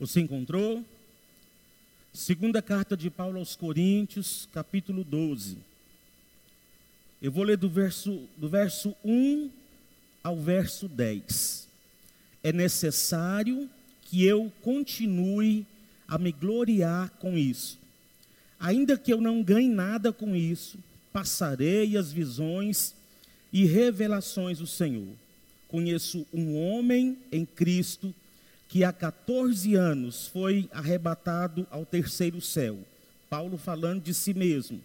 Você encontrou? Segunda carta de Paulo aos Coríntios, capítulo 12. Eu vou ler do verso, do verso 1 ao verso 10. É necessário que eu continue a me gloriar com isso. Ainda que eu não ganhe nada com isso, passarei as visões e revelações do Senhor. Conheço um homem em Cristo que há 14 anos foi arrebatado ao terceiro céu. Paulo falando de si mesmo.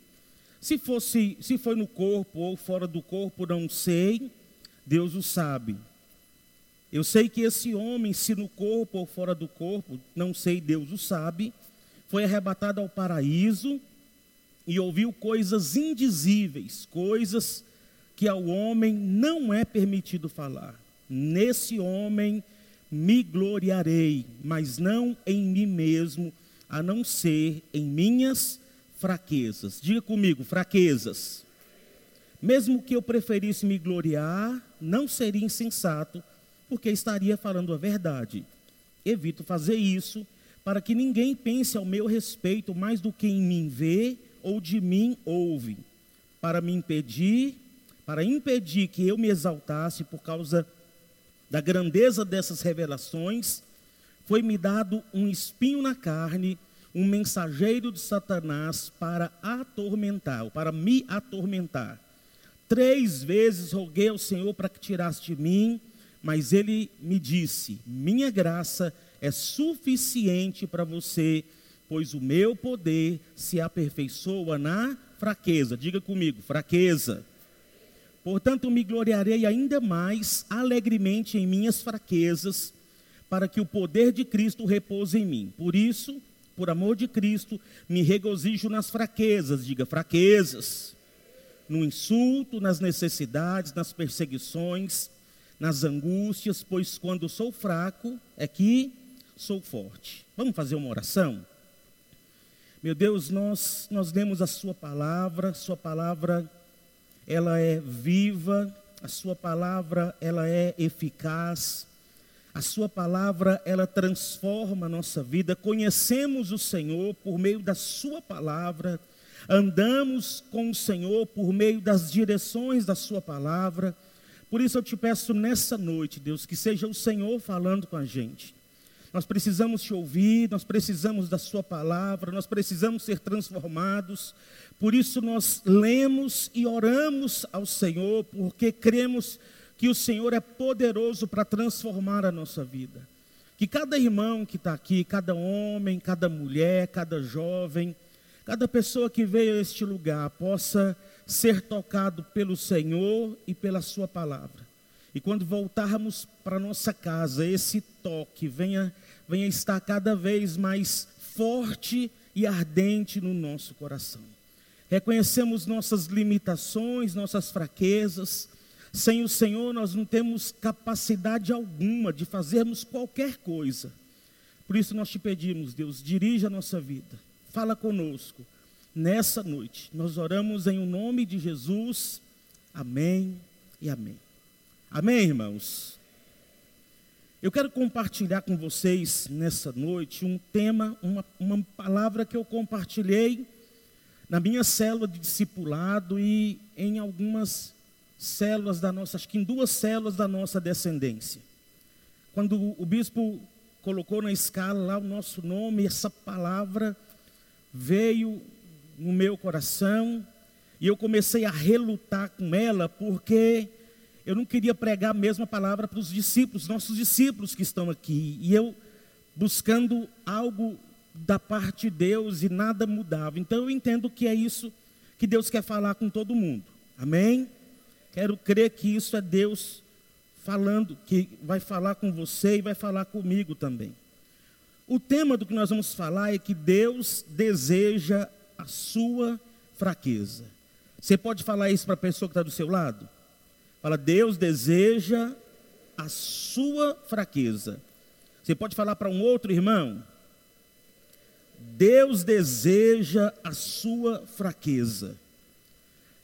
Se fosse, se foi no corpo ou fora do corpo, não sei, Deus o sabe. Eu sei que esse homem, se no corpo ou fora do corpo, não sei, Deus o sabe, foi arrebatado ao paraíso e ouviu coisas indizíveis, coisas que ao homem não é permitido falar. Nesse homem me gloriarei, mas não em mim mesmo, a não ser em minhas fraquezas. Diga comigo, fraquezas. Mesmo que eu preferisse me gloriar, não seria insensato, porque estaria falando a verdade. Evito fazer isso para que ninguém pense ao meu respeito mais do que em mim vê ou de mim ouve, para me impedir, para impedir que eu me exaltasse por causa da grandeza dessas revelações, foi-me dado um espinho na carne, um mensageiro de Satanás para atormentar, para me atormentar. Três vezes roguei ao Senhor para que tirasse de mim, mas ele me disse: Minha graça é suficiente para você, pois o meu poder se aperfeiçoa na fraqueza. Diga comigo, fraqueza. Portanto, me gloriarei ainda mais alegremente em minhas fraquezas, para que o poder de Cristo repouse em mim. Por isso, por amor de Cristo, me regozijo nas fraquezas, diga fraquezas, no insulto, nas necessidades, nas perseguições, nas angústias, pois quando sou fraco é que sou forte. Vamos fazer uma oração? Meu Deus, nós nós lemos a sua palavra, sua palavra ela é viva, a sua palavra ela é eficaz. A sua palavra ela transforma a nossa vida. Conhecemos o Senhor por meio da sua palavra. Andamos com o Senhor por meio das direções da sua palavra. Por isso eu te peço nessa noite, Deus, que seja o Senhor falando com a gente. Nós precisamos te ouvir, nós precisamos da Sua palavra, nós precisamos ser transformados. Por isso nós lemos e oramos ao Senhor, porque cremos que o Senhor é poderoso para transformar a nossa vida. Que cada irmão que está aqui, cada homem, cada mulher, cada jovem, cada pessoa que veio a este lugar possa ser tocado pelo Senhor e pela Sua palavra. E quando voltarmos para nossa casa, esse toque venha venha estar cada vez mais forte e ardente no nosso coração. Reconhecemos nossas limitações, nossas fraquezas. Sem o Senhor, nós não temos capacidade alguma de fazermos qualquer coisa. Por isso nós te pedimos, Deus, dirija a nossa vida. Fala conosco nessa noite. Nós oramos em o nome de Jesus. Amém e amém. Amém, irmãos. Eu quero compartilhar com vocês nessa noite um tema, uma, uma palavra que eu compartilhei na minha célula de discipulado e em algumas células da nossa, acho que em duas células da nossa descendência. Quando o bispo colocou na escala lá o nosso nome, essa palavra veio no meu coração e eu comecei a relutar com ela porque eu não queria pregar a mesma palavra para os discípulos, nossos discípulos que estão aqui. E eu buscando algo da parte de Deus e nada mudava. Então eu entendo que é isso que Deus quer falar com todo mundo. Amém? Quero crer que isso é Deus falando, que vai falar com você e vai falar comigo também. O tema do que nós vamos falar é que Deus deseja a sua fraqueza. Você pode falar isso para a pessoa que está do seu lado? Fala, Deus deseja a sua fraqueza. Você pode falar para um outro irmão? Deus deseja a sua fraqueza.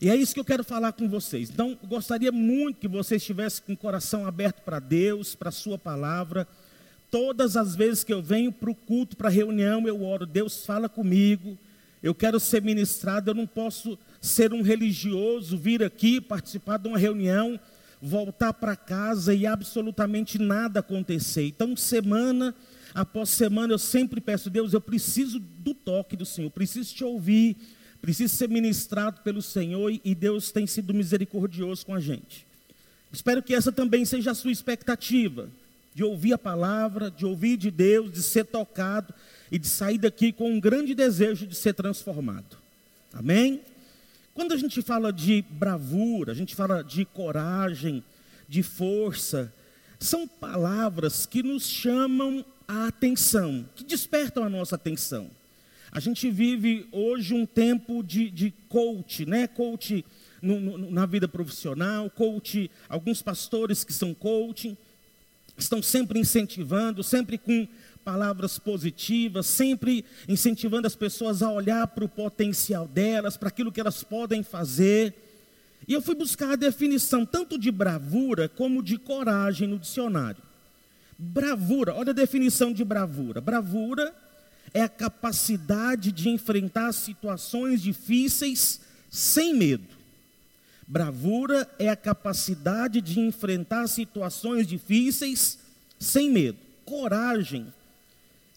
E é isso que eu quero falar com vocês. Então, gostaria muito que vocês estivessem com o coração aberto para Deus, para a Sua palavra, Todas as vezes que eu venho para o culto, para a reunião, eu oro, Deus fala comigo, eu quero ser ministrado, eu não posso ser um religioso, vir aqui, participar de uma reunião, voltar para casa e absolutamente nada acontecer. Então, semana após semana, eu sempre peço, Deus, eu preciso do toque do Senhor, preciso te ouvir, preciso ser ministrado pelo Senhor e Deus tem sido misericordioso com a gente. Espero que essa também seja a sua expectativa de ouvir a palavra, de ouvir de Deus, de ser tocado e de sair daqui com um grande desejo de ser transformado. Amém? Quando a gente fala de bravura, a gente fala de coragem, de força, são palavras que nos chamam a atenção, que despertam a nossa atenção. A gente vive hoje um tempo de, de coach, né? Coach no, no, na vida profissional, coach, alguns pastores que são coaching estão sempre incentivando, sempre com palavras positivas, sempre incentivando as pessoas a olhar para o potencial delas, para aquilo que elas podem fazer. E eu fui buscar a definição tanto de bravura como de coragem no dicionário. Bravura, olha a definição de bravura. Bravura é a capacidade de enfrentar situações difíceis sem medo. Bravura é a capacidade de enfrentar situações difíceis sem medo. Coragem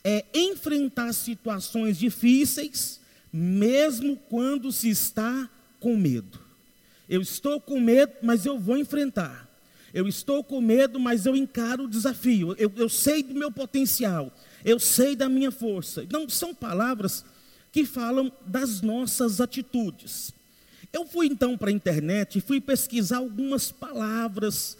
é enfrentar situações difíceis, mesmo quando se está com medo. Eu estou com medo, mas eu vou enfrentar. Eu estou com medo, mas eu encaro o desafio. Eu, eu sei do meu potencial. Eu sei da minha força. Então, são palavras que falam das nossas atitudes. Eu fui então para a internet e fui pesquisar algumas palavras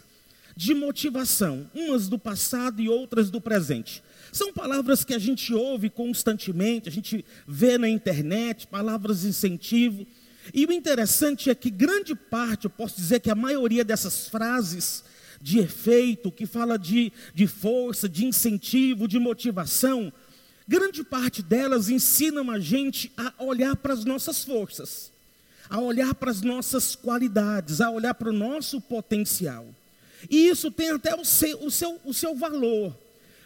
de motivação, umas do passado e outras do presente. São palavras que a gente ouve constantemente, a gente vê na internet, palavras de incentivo. E o interessante é que grande parte, eu posso dizer que a maioria dessas frases de efeito, que fala de, de força, de incentivo, de motivação, grande parte delas ensinam a gente a olhar para as nossas forças a olhar para as nossas qualidades, a olhar para o nosso potencial. E isso tem até o seu, o seu, o seu valor.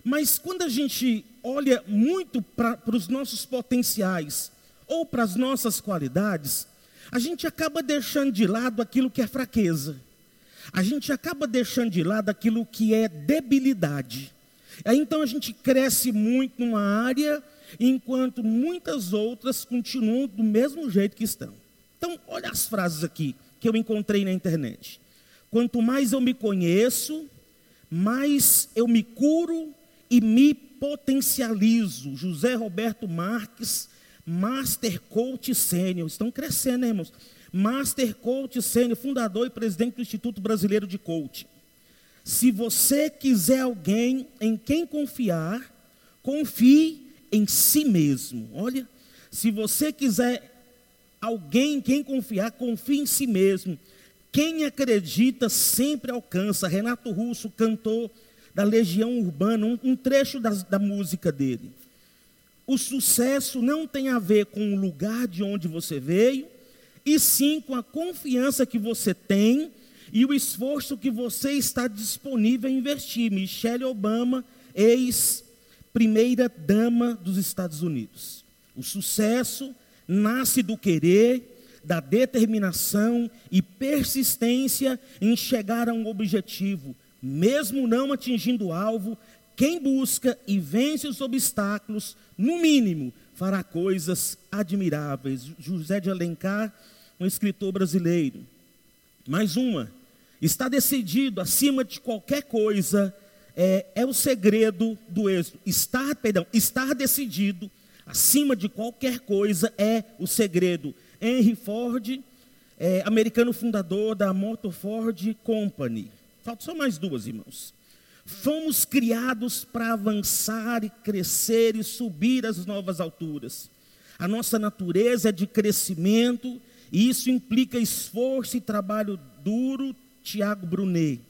Mas quando a gente olha muito para, os nossos potenciais ou para as nossas qualidades, a gente acaba deixando de lado aquilo que é fraqueza. A gente acaba deixando de lado aquilo que é debilidade. Aí, então a gente cresce muito numa área, enquanto muitas outras continuam do mesmo jeito que estão. Então, olha as frases aqui que eu encontrei na internet. Quanto mais eu me conheço, mais eu me curo e me potencializo. José Roberto Marques, Master Coach Sênior. Estão crescendo, hein, irmãos? Master Coach Sênior, fundador e presidente do Instituto Brasileiro de Coaching. Se você quiser alguém em quem confiar, confie em si mesmo. Olha, se você quiser Alguém em quem confiar, confie em si mesmo. Quem acredita sempre alcança. Renato Russo, cantor da Legião Urbana, um, um trecho da, da música dele. O sucesso não tem a ver com o lugar de onde você veio, e sim com a confiança que você tem e o esforço que você está disponível a investir. Michelle Obama, ex-primeira dama dos Estados Unidos. O sucesso nasce do querer, da determinação e persistência em chegar a um objetivo, mesmo não atingindo o alvo, quem busca e vence os obstáculos, no mínimo, fará coisas admiráveis. José de Alencar, um escritor brasileiro. Mais uma, está decidido acima de qualquer coisa, é, é o segredo do êxito. Estar, perdão, estar decidido acima de qualquer coisa é o segredo. Henry Ford, é, americano fundador da Motor Ford Company. Faltam só mais duas, irmãos. Fomos criados para avançar e crescer e subir às novas alturas. A nossa natureza é de crescimento e isso implica esforço e trabalho duro. Tiago Brunet.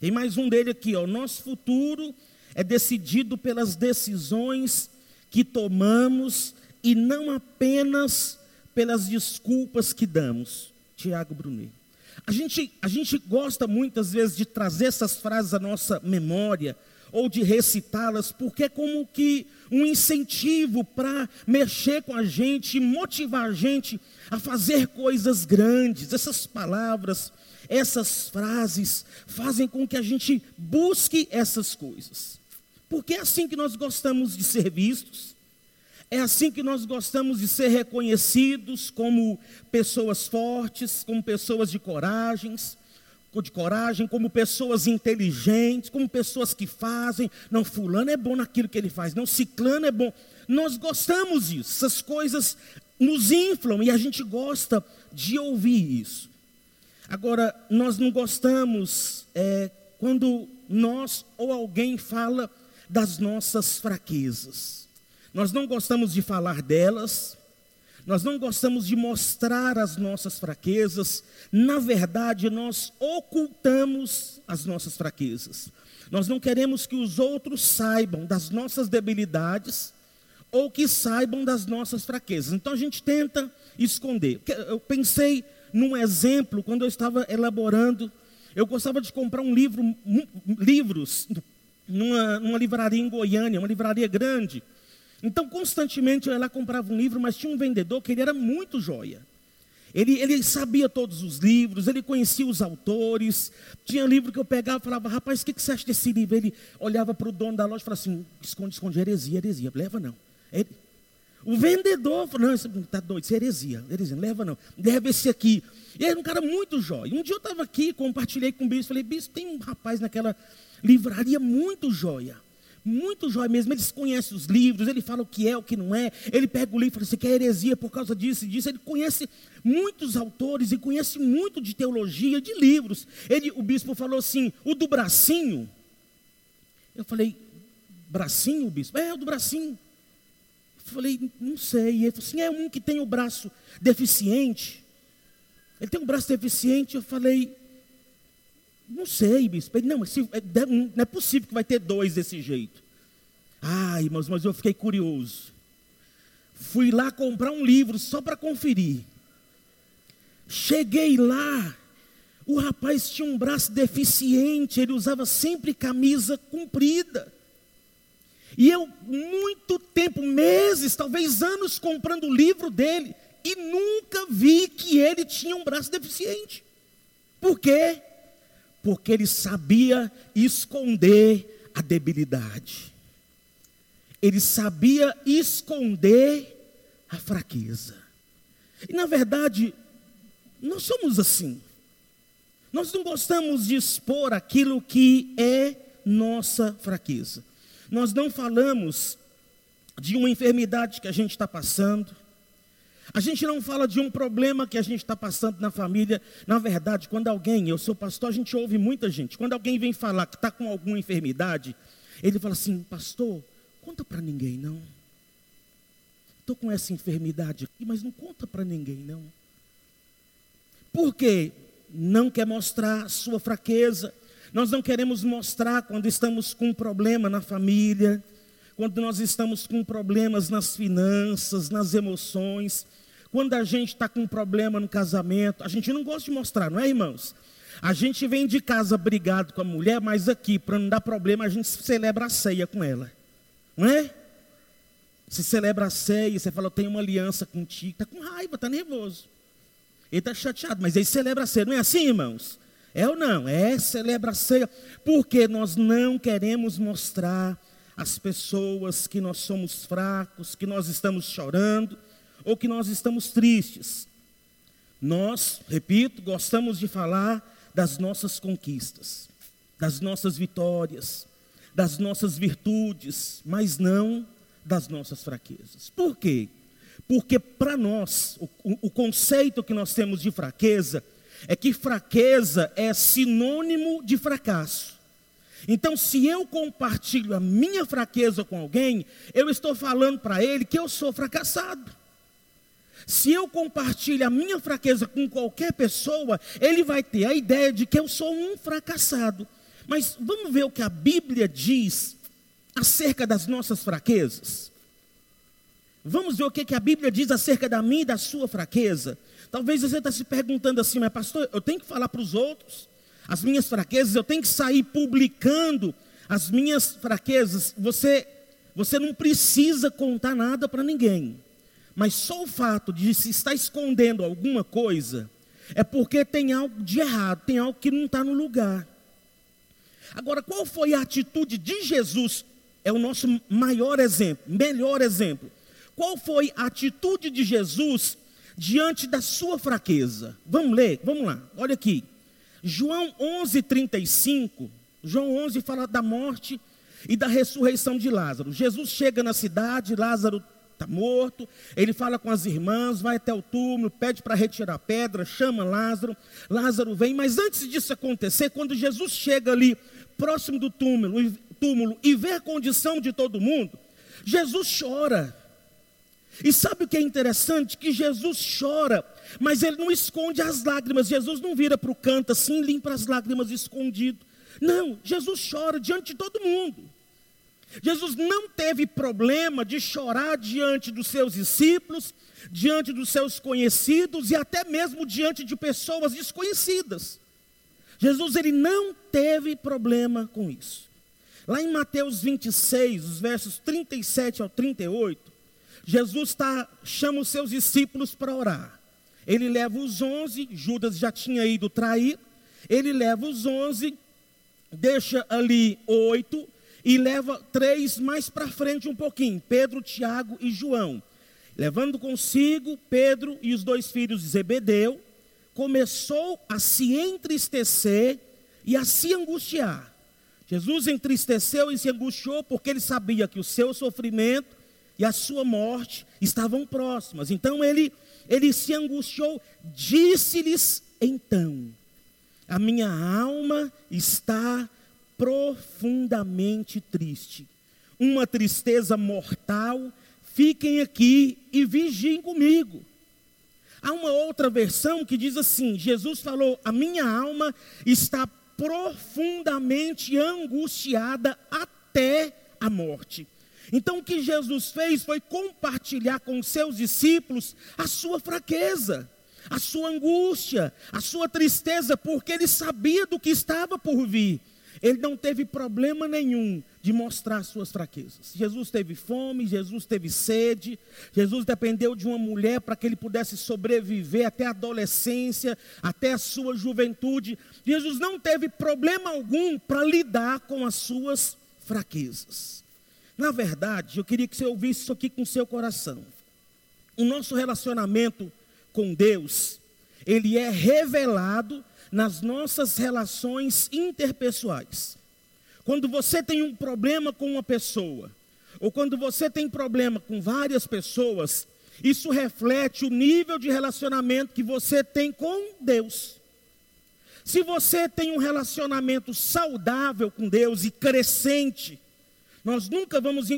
Tem mais um dele aqui, ó. Nosso futuro é decidido pelas decisões que tomamos e não apenas pelas desculpas que damos. Tiago Brunet. A gente, a gente gosta muitas vezes de trazer essas frases à nossa memória, ou de recitá-las, porque é como que um incentivo para mexer com a gente, motivar a gente a fazer coisas grandes. Essas palavras, essas frases fazem com que a gente busque essas coisas. Porque é assim que nós gostamos de ser vistos, é assim que nós gostamos de ser reconhecidos como pessoas fortes, como pessoas de coragens, de coragem, como pessoas inteligentes, como pessoas que fazem. Não, fulano é bom naquilo que ele faz, não, ciclano é bom. Nós gostamos disso, essas coisas nos inflam e a gente gosta de ouvir isso. Agora, nós não gostamos é, quando nós ou alguém fala das nossas fraquezas. Nós não gostamos de falar delas, nós não gostamos de mostrar as nossas fraquezas, na verdade, nós ocultamos as nossas fraquezas. Nós não queremos que os outros saibam das nossas debilidades ou que saibam das nossas fraquezas. Então a gente tenta esconder. Eu pensei num exemplo quando eu estava elaborando. Eu gostava de comprar um livro, livros numa, numa livraria em Goiânia, uma livraria grande. Então, constantemente lá comprava um livro, mas tinha um vendedor que ele era muito joia. Ele, ele sabia todos os livros, ele conhecia os autores. Tinha livro que eu pegava e falava, rapaz, o que, que você acha desse livro? Ele olhava para o dono da loja e falava assim: esconde, esconde, heresia, heresia. Leva não. Ele, o vendedor falou: não, está doido, isso é heresia, heresia, leva não. Leva esse aqui. E era um cara muito jóia. Um dia eu estava aqui, compartilhei com o bispo, falei: bispo, tem um rapaz naquela livraria muito jóia. Muito jóia mesmo, eles conhecem os livros, ele fala o que é, o que não é, ele pega o livro e fala, você quer heresia por causa disso e disso, ele conhece muitos autores e conhece muito de teologia, de livros. Ele, o bispo falou assim, o do bracinho, eu falei, bracinho, bispo? É, o do bracinho. Eu falei, não sei. Ele falou assim, é um que tem o braço deficiente. Ele tem um braço deficiente, eu falei, não sei, bispo. Não, mas se, é, não é possível que vai ter dois desse jeito. Ai, irmãos, mas eu fiquei curioso. Fui lá comprar um livro só para conferir. Cheguei lá, o rapaz tinha um braço deficiente, ele usava sempre camisa comprida. E eu, muito tempo, meses, talvez anos, comprando o livro dele, e nunca vi que ele tinha um braço deficiente. Por quê? Porque ele sabia esconder a debilidade. Ele sabia esconder a fraqueza. E na verdade, nós somos assim. Nós não gostamos de expor aquilo que é nossa fraqueza. Nós não falamos de uma enfermidade que a gente está passando. A gente não fala de um problema que a gente está passando na família. Na verdade, quando alguém, eu sou pastor, a gente ouve muita gente. Quando alguém vem falar que está com alguma enfermidade, ele fala assim: Pastor, conta para ninguém não. Estou com essa enfermidade aqui, mas não conta para ninguém não. Por quê? Não quer mostrar sua fraqueza. Nós não queremos mostrar quando estamos com um problema na família quando nós estamos com problemas nas finanças, nas emoções, quando a gente está com problema no casamento, a gente não gosta de mostrar, não é, irmãos? A gente vem de casa brigado com a mulher, mas aqui, para não dar problema, a gente celebra a ceia com ela, não é? Você celebra a ceia, você fala, eu tenho uma aliança contigo, está com raiva, está nervoso. Ele está chateado, mas ele celebra a ceia, não é assim, irmãos? É ou não? É, celebra a ceia, porque nós não queremos mostrar as pessoas que nós somos fracos, que nós estamos chorando ou que nós estamos tristes. Nós, repito, gostamos de falar das nossas conquistas, das nossas vitórias, das nossas virtudes, mas não das nossas fraquezas. Por quê? Porque para nós, o, o, conceito que nós temos de fraqueza é que fraqueza é sinônimo de fracasso. Então, se eu compartilho a minha fraqueza com alguém, eu estou falando para ele que eu sou fracassado. Se eu compartilho a minha fraqueza com qualquer pessoa, ele vai ter a ideia de que eu sou um fracassado. Mas vamos ver o que a Bíblia diz acerca das nossas fraquezas. Vamos ver o que, a Bíblia diz acerca da minha e da sua fraqueza. Talvez você está se perguntando assim, mas pastor, eu tenho que falar para os outros as minhas fraquezas, eu tenho que sair publicando as minhas fraquezas, você, você não precisa contar nada para ninguém. Mas só o fato de se estar escondendo alguma coisa é porque tem algo de errado, tem algo que não está no lugar. Agora, qual foi a atitude de Jesus? É o nosso maior exemplo, melhor exemplo. Qual foi a atitude de Jesus diante da sua fraqueza? Vamos ler, vamos lá, olha aqui. João 11, 35. João 11 fala da morte e da ressurreição de Lázaro. Jesus chega na cidade, Lázaro está morto. Ele fala com as irmãs, vai até o túmulo, pede para retirar a pedra, chama Lázaro. Lázaro vem, mas antes disso acontecer, quando Jesus chega ali próximo do túmulo, túmulo e vê a condição de todo mundo, Jesus chora. E sabe o que é interessante? Que Jesus chora, mas ele não esconde as lágrimas. Jesus não vira para o canto assim, limpa as lágrimas escondido. Não, Jesus chora diante de todo mundo. Jesus não teve problema de chorar diante dos seus discípulos, diante dos seus conhecidos e até mesmo diante de pessoas desconhecidas. Jesus ele não teve problema com isso. Lá em Mateus 26, os versos 37 ao 38, Jesus tá, chama os seus discípulos para orar. Ele leva os onze, Judas já tinha ido trair, ele leva os onze, deixa ali oito, e leva três mais para frente um pouquinho: Pedro, Tiago e João. Levando consigo Pedro e os dois filhos de Zebedeu, começou a se entristecer e a se angustiar. Jesus entristeceu e se angustiou porque ele sabia que o seu sofrimento e a sua morte estavam próximas. Então ele, ele se angustiou, disse-lhes então: A minha alma está profundamente triste, uma tristeza mortal. Fiquem aqui e vigiem comigo. Há uma outra versão que diz assim: Jesus falou: A minha alma está profundamente angustiada até a morte. Então, o que Jesus fez foi compartilhar com os seus discípulos a sua fraqueza, a sua angústia, a sua tristeza, porque ele sabia do que estava por vir. Ele não teve problema nenhum de mostrar suas fraquezas. Jesus teve fome, Jesus teve sede, Jesus dependeu de uma mulher para que ele pudesse sobreviver até a adolescência, até a sua juventude. Jesus não teve problema algum para lidar com as suas fraquezas. Na verdade, eu queria que você ouvisse isso aqui com seu coração. O nosso relacionamento com Deus, ele é revelado nas nossas relações interpessoais. Quando você tem um problema com uma pessoa, ou quando você tem problema com várias pessoas, isso reflete o nível de relacionamento que você tem com Deus. Se você tem um relacionamento saudável com Deus e crescente, nós nunca vamos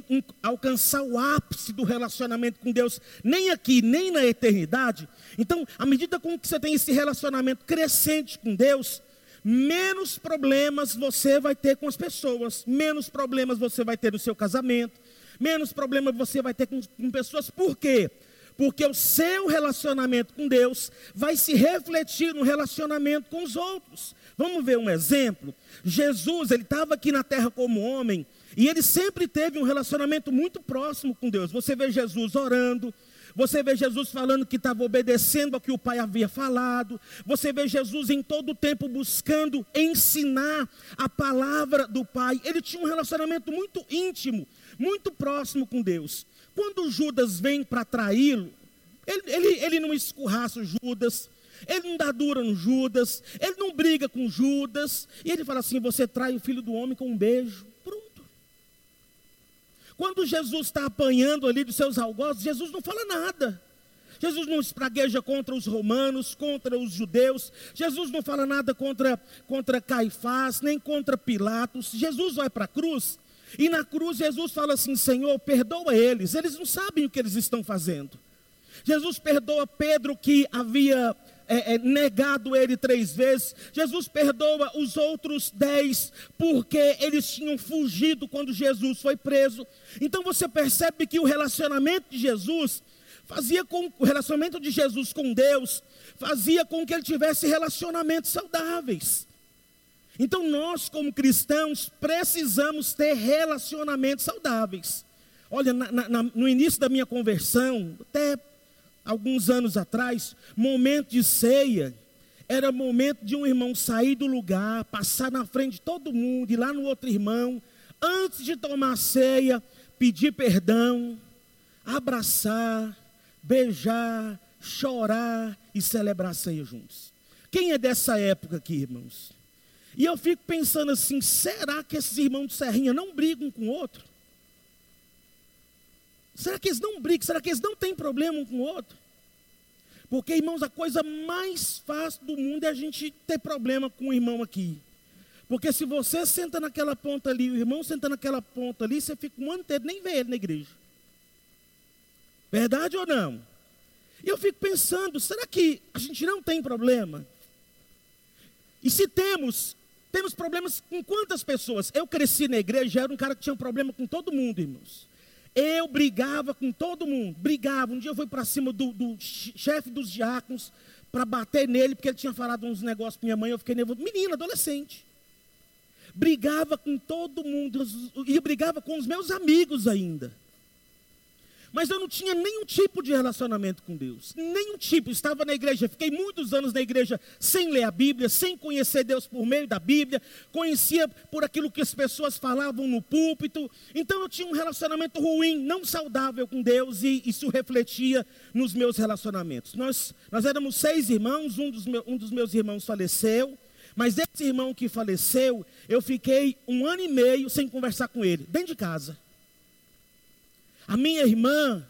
alcançar o ápice do relacionamento com Deus, nem aqui, nem na eternidade. Então, à medida com que você tem esse relacionamento crescente com Deus, menos problemas você vai ter com as pessoas, menos problemas você vai ter no seu casamento, menos problemas você vai ter com, com pessoas. Por quê? Porque o seu relacionamento com Deus vai se refletir no relacionamento com os outros. Vamos ver um exemplo? Jesus, ele estava aqui na terra como homem, e ele sempre teve um relacionamento muito próximo com Deus. Você vê Jesus orando, você vê Jesus falando que estava obedecendo ao que o Pai havia falado. Você vê Jesus em todo o tempo buscando ensinar a palavra do Pai. Ele tinha um relacionamento muito íntimo, muito próximo com Deus. Quando Judas vem para traí-lo, ele, ele, ele não escorraça Judas, ele não dá dura no Judas, ele não briga com Judas, e ele fala assim: Você trai o filho do homem com um beijo. Quando Jesus está apanhando ali dos seus algozes, Jesus não fala nada. Jesus não espragueja contra os romanos, contra os judeus. Jesus não fala nada contra, contra Caifás, nem contra Pilatos. Jesus vai para a cruz. E na cruz Jesus fala assim: Senhor, perdoa eles. Eles não sabem o que eles estão fazendo. Jesus perdoa Pedro que havia é, é, negado ele três vezes. Jesus perdoa os outros dez, porque eles tinham fugido quando Jesus foi preso. Então você percebe que o relacionamento de Jesus fazia com o relacionamento de Jesus com Deus fazia com que ele tivesse relacionamentos saudáveis. Então, nós, como cristãos, precisamos ter relacionamentos saudáveis. Olha, na, na, no início da minha conversão, até alguns anos atrás, momento de ceia, era momento de um irmão sair do lugar, passar na frente de todo mundo, ir lá no outro irmão, antes de tomar ceia, pedir perdão, abraçar, beijar, chorar e celebrar a ceia juntos. Quem é dessa época aqui, irmãos? E eu fico pensando assim: será que esses irmãos de Serrinha não brigam com o outro? Será que eles não brigam? Será que eles não têm problema um com o outro? Porque, irmãos, a coisa mais fácil do mundo é a gente ter problema com o irmão aqui. Porque se você senta naquela ponta ali, o irmão senta naquela ponta ali, você fica um ano inteiro, nem vê ele na igreja. Verdade ou não? E eu fico pensando, será que a gente não tem problema? E se temos, temos problemas com quantas pessoas? Eu cresci na igreja, era um cara que tinha um problema com todo mundo, irmãos. Eu brigava com todo mundo, brigava. Um dia eu fui para cima do, do chefe dos diáconos para bater nele, porque ele tinha falado uns negócios para minha mãe, eu fiquei nervoso. Menina, adolescente. Brigava com todo mundo, e brigava com os meus amigos ainda. Mas eu não tinha nenhum tipo de relacionamento com Deus. Nenhum tipo. Estava na igreja, fiquei muitos anos na igreja sem ler a Bíblia, sem conhecer Deus por meio da Bíblia. Conhecia por aquilo que as pessoas falavam no púlpito. Então eu tinha um relacionamento ruim, não saudável com Deus, e isso refletia nos meus relacionamentos. Nós, nós éramos seis irmãos, um dos, meus, um dos meus irmãos faleceu. Mas esse irmão que faleceu, eu fiquei um ano e meio sem conversar com ele, dentro de casa. A minha irmã,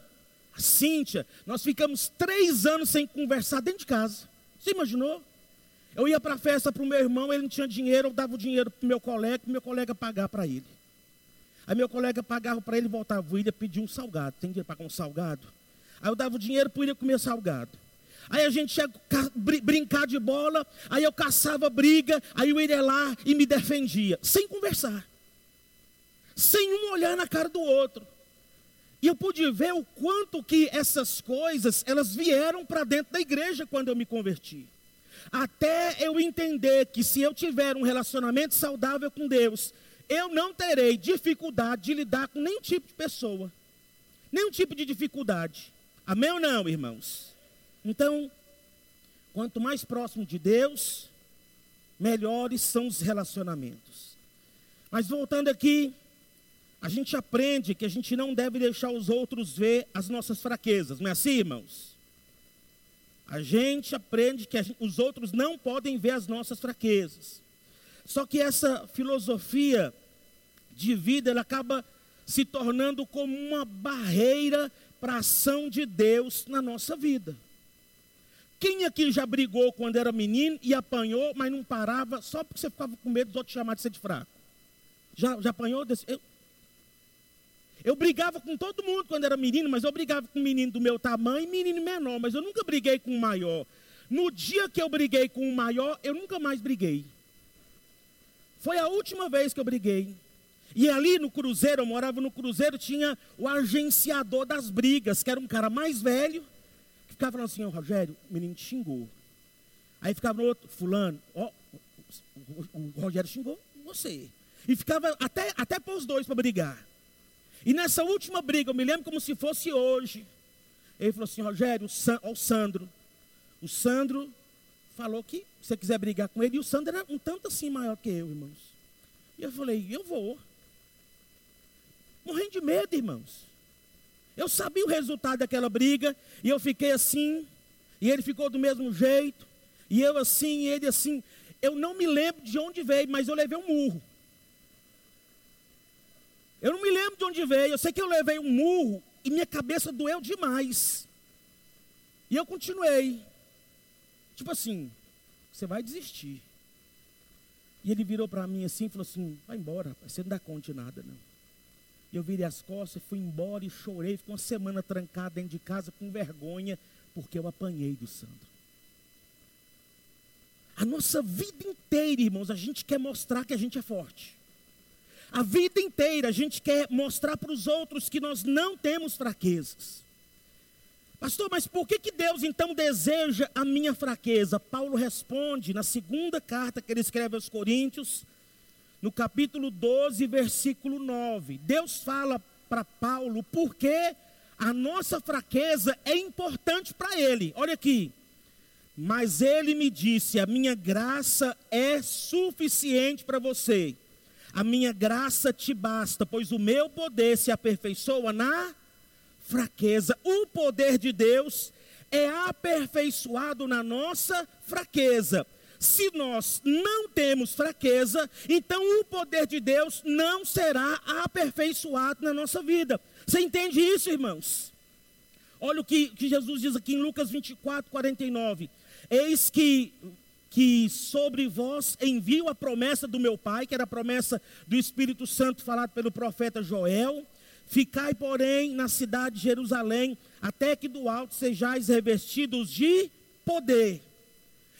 a Cíntia, nós ficamos três anos sem conversar dentro de casa. Você imaginou? Eu ia para a festa para o meu irmão, ele não tinha dinheiro, eu dava o dinheiro para o meu colega, para o meu colega pagar para ele. Aí meu colega pagava para ele, voltava, o William pedir um salgado. Tem dinheiro para pagar um salgado? Aí eu dava o dinheiro para o comer salgado. Aí a gente ia brincar de bola, aí eu caçava briga, aí o William ia lá e me defendia, sem conversar. Sem um olhar na cara do outro. E eu pude ver o quanto que essas coisas, elas vieram para dentro da igreja quando eu me converti. Até eu entender que se eu tiver um relacionamento saudável com Deus, eu não terei dificuldade de lidar com nenhum tipo de pessoa. Nenhum tipo de dificuldade. Amém ou não, irmãos? Então, quanto mais próximo de Deus, melhores são os relacionamentos. Mas voltando aqui, a gente aprende que a gente não deve deixar os outros ver as nossas fraquezas, não é assim, irmãos? A gente aprende que gente, os outros não podem ver as nossas fraquezas. Só que essa filosofia de vida, ela acaba se tornando como uma barreira para a ação de Deus na nossa vida. Quem aqui já brigou quando era menino e apanhou, mas não parava só porque você ficava com medo dos outros chamar de ser de fraco? Já, já apanhou? Desse, eu, eu brigava com todo mundo quando era menino, mas eu brigava com menino do meu tamanho e menino menor, mas eu nunca briguei com o maior. No dia que eu briguei com o maior, eu nunca mais briguei. Foi a última vez que eu briguei. E ali no cruzeiro, eu morava no cruzeiro, tinha o agenciador das brigas, que era um cara mais velho, que ficava falando assim, ó, oh, Rogério, o menino te xingou. Aí ficava no outro, fulano, ó, oh, o Rogério xingou você. E ficava até, até pôr os dois para brigar. E nessa última briga, eu me lembro como se fosse hoje. Ele falou assim: Rogério, o, Sandro. O Sandro falou que você quiser brigar com ele, e o Sandro era um tanto assim maior que eu, irmãos. E eu falei: eu vou. Morrendo de medo, irmãos. Eu sabia o resultado daquela briga, e eu fiquei assim, e ele ficou do mesmo jeito, e eu assim, e ele assim. Eu não me lembro de onde veio, mas eu levei um murro. Eu não me lembro de onde veio. Eu sei que eu levei um murro e minha cabeça doeu demais. E eu continuei. Tipo assim, você vai desistir. E ele virou para mim assim e falou assim: vai embora, você não dá conta de nada, não. E eu virei as costas, fui embora e chorei. Fiquei uma semana trancado dentro de casa com vergonha, porque eu apanhei do Sandro. A nossa vida inteira, irmãos, a gente quer mostrar que a gente é forte. A vida inteira a gente quer mostrar para os outros que nós não temos fraquezas. Pastor, mas por que, que Deus então deseja a minha fraqueza? Paulo responde na segunda carta que ele escreve aos Coríntios, no capítulo 12, versículo 9. Deus fala para Paulo porque a nossa fraqueza é importante para ele. Olha aqui. Mas ele me disse: A minha graça é suficiente para você. A minha graça te basta, pois o meu poder se aperfeiçoa na fraqueza. O poder de Deus é aperfeiçoado na nossa fraqueza. Se nós não temos fraqueza, então o poder de Deus não será aperfeiçoado na nossa vida. Você entende isso, irmãos? Olha o que, que Jesus diz aqui em Lucas 24, 49. Eis que, que sobre vós envio a promessa do meu Pai, que era a promessa do Espírito Santo falado pelo profeta Joel. Ficai, porém, na cidade de Jerusalém, até que do alto sejais revestidos de poder.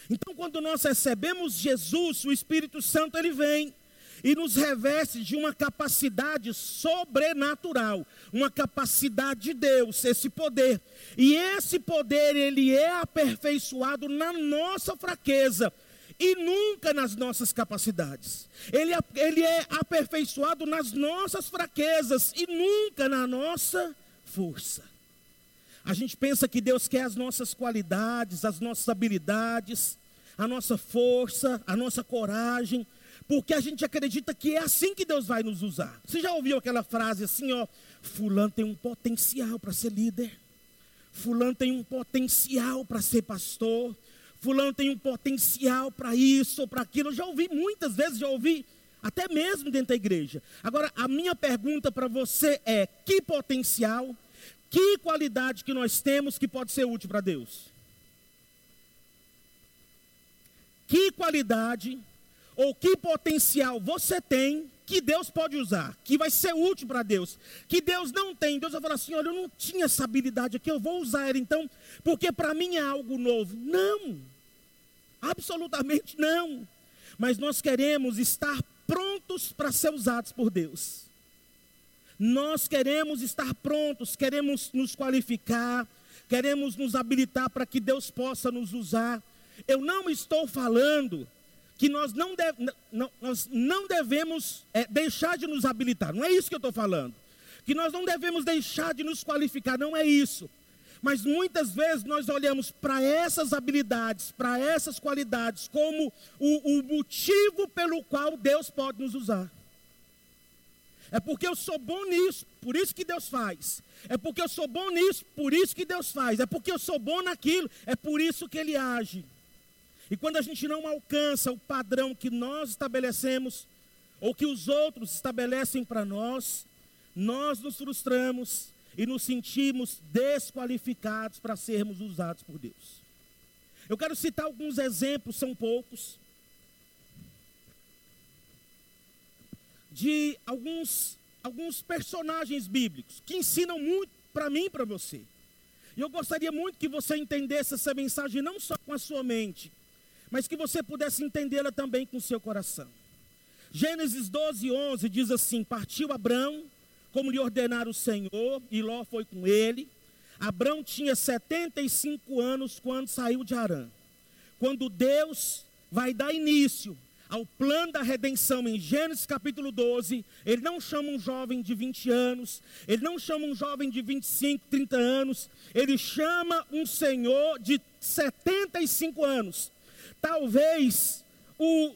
Então, quando nós recebemos Jesus, o Espírito Santo ele vem e nos reveste de uma capacidade sobrenatural, uma capacidade de Deus, esse poder. E esse poder ele é aperfeiçoado na nossa fraqueza e nunca nas nossas capacidades. Ele, ele é aperfeiçoado nas nossas fraquezas e nunca na nossa força. A gente pensa que Deus quer as nossas qualidades, as nossas habilidades, a nossa força, a nossa coragem, porque a gente acredita que é assim que Deus vai nos usar. Você já ouviu aquela frase assim, ó, fulano tem um potencial para ser líder. Fulano tem um potencial para ser pastor. Fulano tem um potencial para isso ou para aquilo. Eu já ouvi muitas vezes, já ouvi até mesmo dentro da igreja. Agora, a minha pergunta para você é: que potencial, que qualidade que nós temos que pode ser útil para Deus? Que qualidade ou que potencial você tem que Deus pode usar, que vai ser útil para Deus, que Deus não tem. Deus vai falar assim: olha, eu não tinha essa habilidade aqui, eu vou usar ela então, porque para mim é algo novo. Não, absolutamente não. Mas nós queremos estar prontos para ser usados por Deus. Nós queremos estar prontos, queremos nos qualificar, queremos nos habilitar para que Deus possa nos usar. Eu não estou falando que nós não, deve, não, nós não devemos é, deixar de nos habilitar, não é isso que eu estou falando. Que nós não devemos deixar de nos qualificar, não é isso. Mas muitas vezes nós olhamos para essas habilidades, para essas qualidades, como o, o motivo pelo qual Deus pode nos usar. É porque eu sou bom nisso, por isso que Deus faz. É porque eu sou bom nisso, por isso que Deus faz. É porque eu sou bom naquilo, é por isso que Ele age. E quando a gente não alcança o padrão que nós estabelecemos, ou que os outros estabelecem para nós, nós nos frustramos e nos sentimos desqualificados para sermos usados por Deus. Eu quero citar alguns exemplos, são poucos, de alguns, alguns personagens bíblicos que ensinam muito para mim e para você. E eu gostaria muito que você entendesse essa mensagem não só com a sua mente, mas que você pudesse entendê-la também com o seu coração. Gênesis 12, 11 diz assim: Partiu Abrão, como lhe ordenara o Senhor, e Ló foi com ele. Abrão tinha 75 anos quando saiu de Arã. Quando Deus vai dar início ao plano da redenção em Gênesis capítulo 12, ele não chama um jovem de 20 anos, ele não chama um jovem de 25, 30 anos, ele chama um senhor de 75 anos. Talvez o,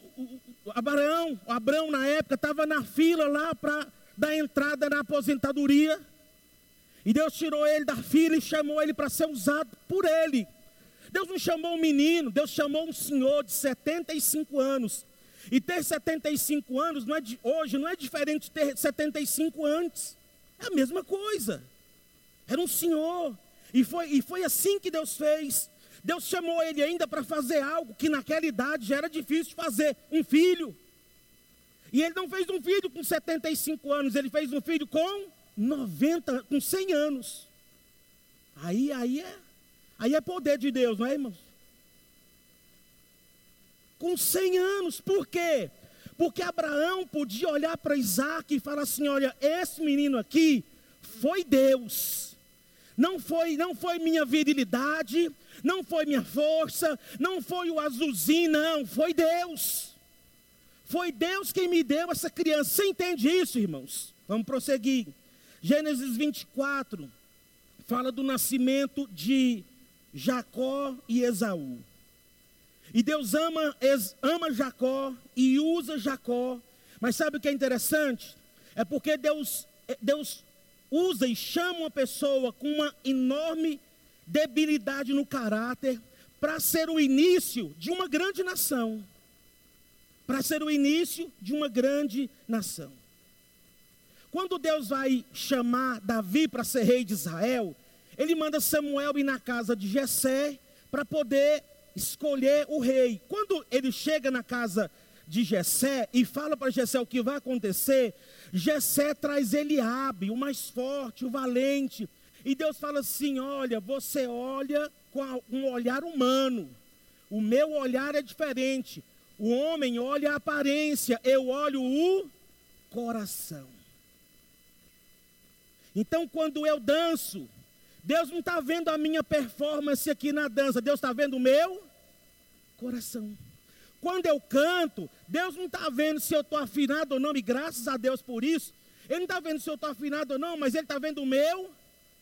o Abraão, o Abraão na época estava na fila lá para dar entrada na aposentadoria. E Deus tirou ele da fila e chamou ele para ser usado por ele. Deus não chamou um menino, Deus chamou um senhor de 75 anos. E ter 75 anos não é de, hoje não é diferente de ter 75 antes. É a mesma coisa. Era um senhor. E foi, e foi assim que Deus fez. Deus chamou ele ainda para fazer algo que naquela idade já era difícil fazer: um filho. E ele não fez um filho com 75 anos, ele fez um filho com 90, com 100 anos. Aí, aí é, aí é poder de Deus, não é, irmãos? Com 100 anos, por quê? Porque Abraão podia olhar para Isaac e falar assim: olha, esse menino aqui foi Deus. não foi, não foi minha virilidade, não foi minha força, não foi o azulzinho, não, foi Deus. Foi Deus quem me deu essa criança. Você entende isso, irmãos? Vamos prosseguir. Gênesis 24 fala do nascimento de Jacó e Esaú. E Deus ama, ama Jacó e usa Jacó. Mas sabe o que é interessante? É porque Deus, Deus usa e chama uma pessoa com uma enorme debilidade no caráter para ser o início de uma grande nação. Para ser o início de uma grande nação. Quando Deus vai chamar Davi para ser rei de Israel, ele manda Samuel ir na casa de Jessé para poder escolher o rei. Quando ele chega na casa de Jessé e fala para Jessé o que vai acontecer, Jessé traz Eliabe, o mais forte, o valente. E Deus fala assim: "Olha, você olha com um olhar humano. O meu olhar é diferente. O homem olha a aparência, eu olho o coração. Então, quando eu danço, Deus não está vendo a minha performance aqui na dança, Deus está vendo o meu coração. Quando eu canto, Deus não está vendo se eu estou afinado ou não, e graças a Deus por isso. Ele não está vendo se eu estou afinado ou não, mas Ele está vendo o meu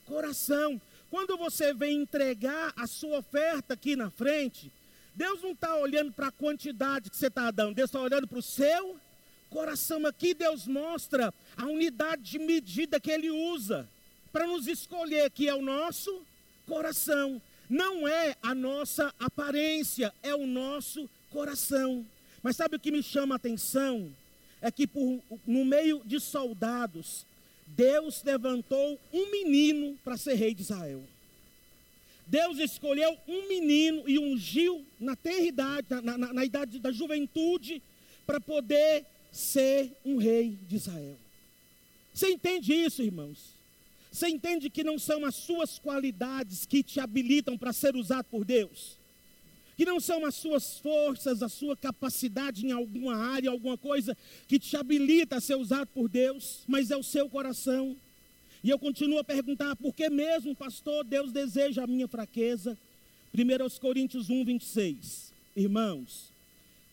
coração. Quando você vem entregar a sua oferta aqui na frente, Deus não está olhando para a quantidade que você está dando, Deus está olhando para o seu coração. Aqui Deus mostra a unidade de medida que Ele usa para nos escolher, que é o nosso coração. Não é a nossa aparência, é o nosso coração. Mas sabe o que me chama a atenção? É que por, no meio de soldados, Deus levantou um menino para ser rei de Israel. Deus escolheu um menino e ungiu na tenridade, na, na, na idade da juventude, para poder ser um rei de Israel. Você entende isso, irmãos? Você entende que não são as suas qualidades que te habilitam para ser usado por Deus? Que não são as suas forças, a sua capacidade em alguma área, alguma coisa que te habilita a ser usado por Deus, mas é o seu coração. E eu continuo a perguntar, por que mesmo, pastor, Deus deseja a minha fraqueza? 1 Coríntios 1, 26. Irmãos,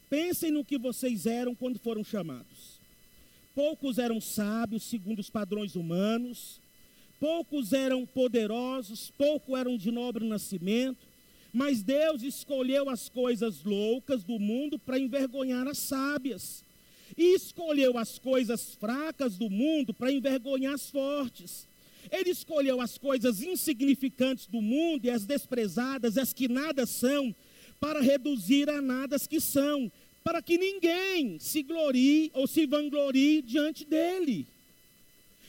pensem no que vocês eram quando foram chamados. Poucos eram sábios segundo os padrões humanos, poucos eram poderosos, poucos eram de nobre nascimento, mas Deus escolheu as coisas loucas do mundo para envergonhar as sábias. E escolheu as coisas fracas do mundo para envergonhar as fortes. Ele escolheu as coisas insignificantes do mundo e as desprezadas, as que nada são, para reduzir a nada as que são, para que ninguém se glorie ou se vanglorie diante dele.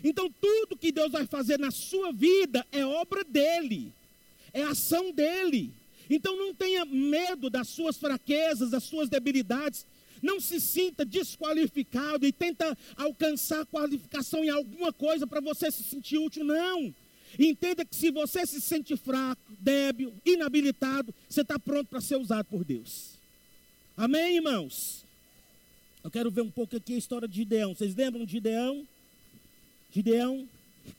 Então, tudo que Deus vai fazer na sua vida é obra dele, é ação dele. Então não tenha medo das suas fraquezas, das suas debilidades. Não se sinta desqualificado e tenta alcançar qualificação em alguma coisa para você se sentir útil. Não. Entenda que se você se sente fraco, débil, inabilitado, você está pronto para ser usado por Deus. Amém, irmãos? Eu quero ver um pouco aqui a história de Gideão. Vocês lembram de Gideão? Gideão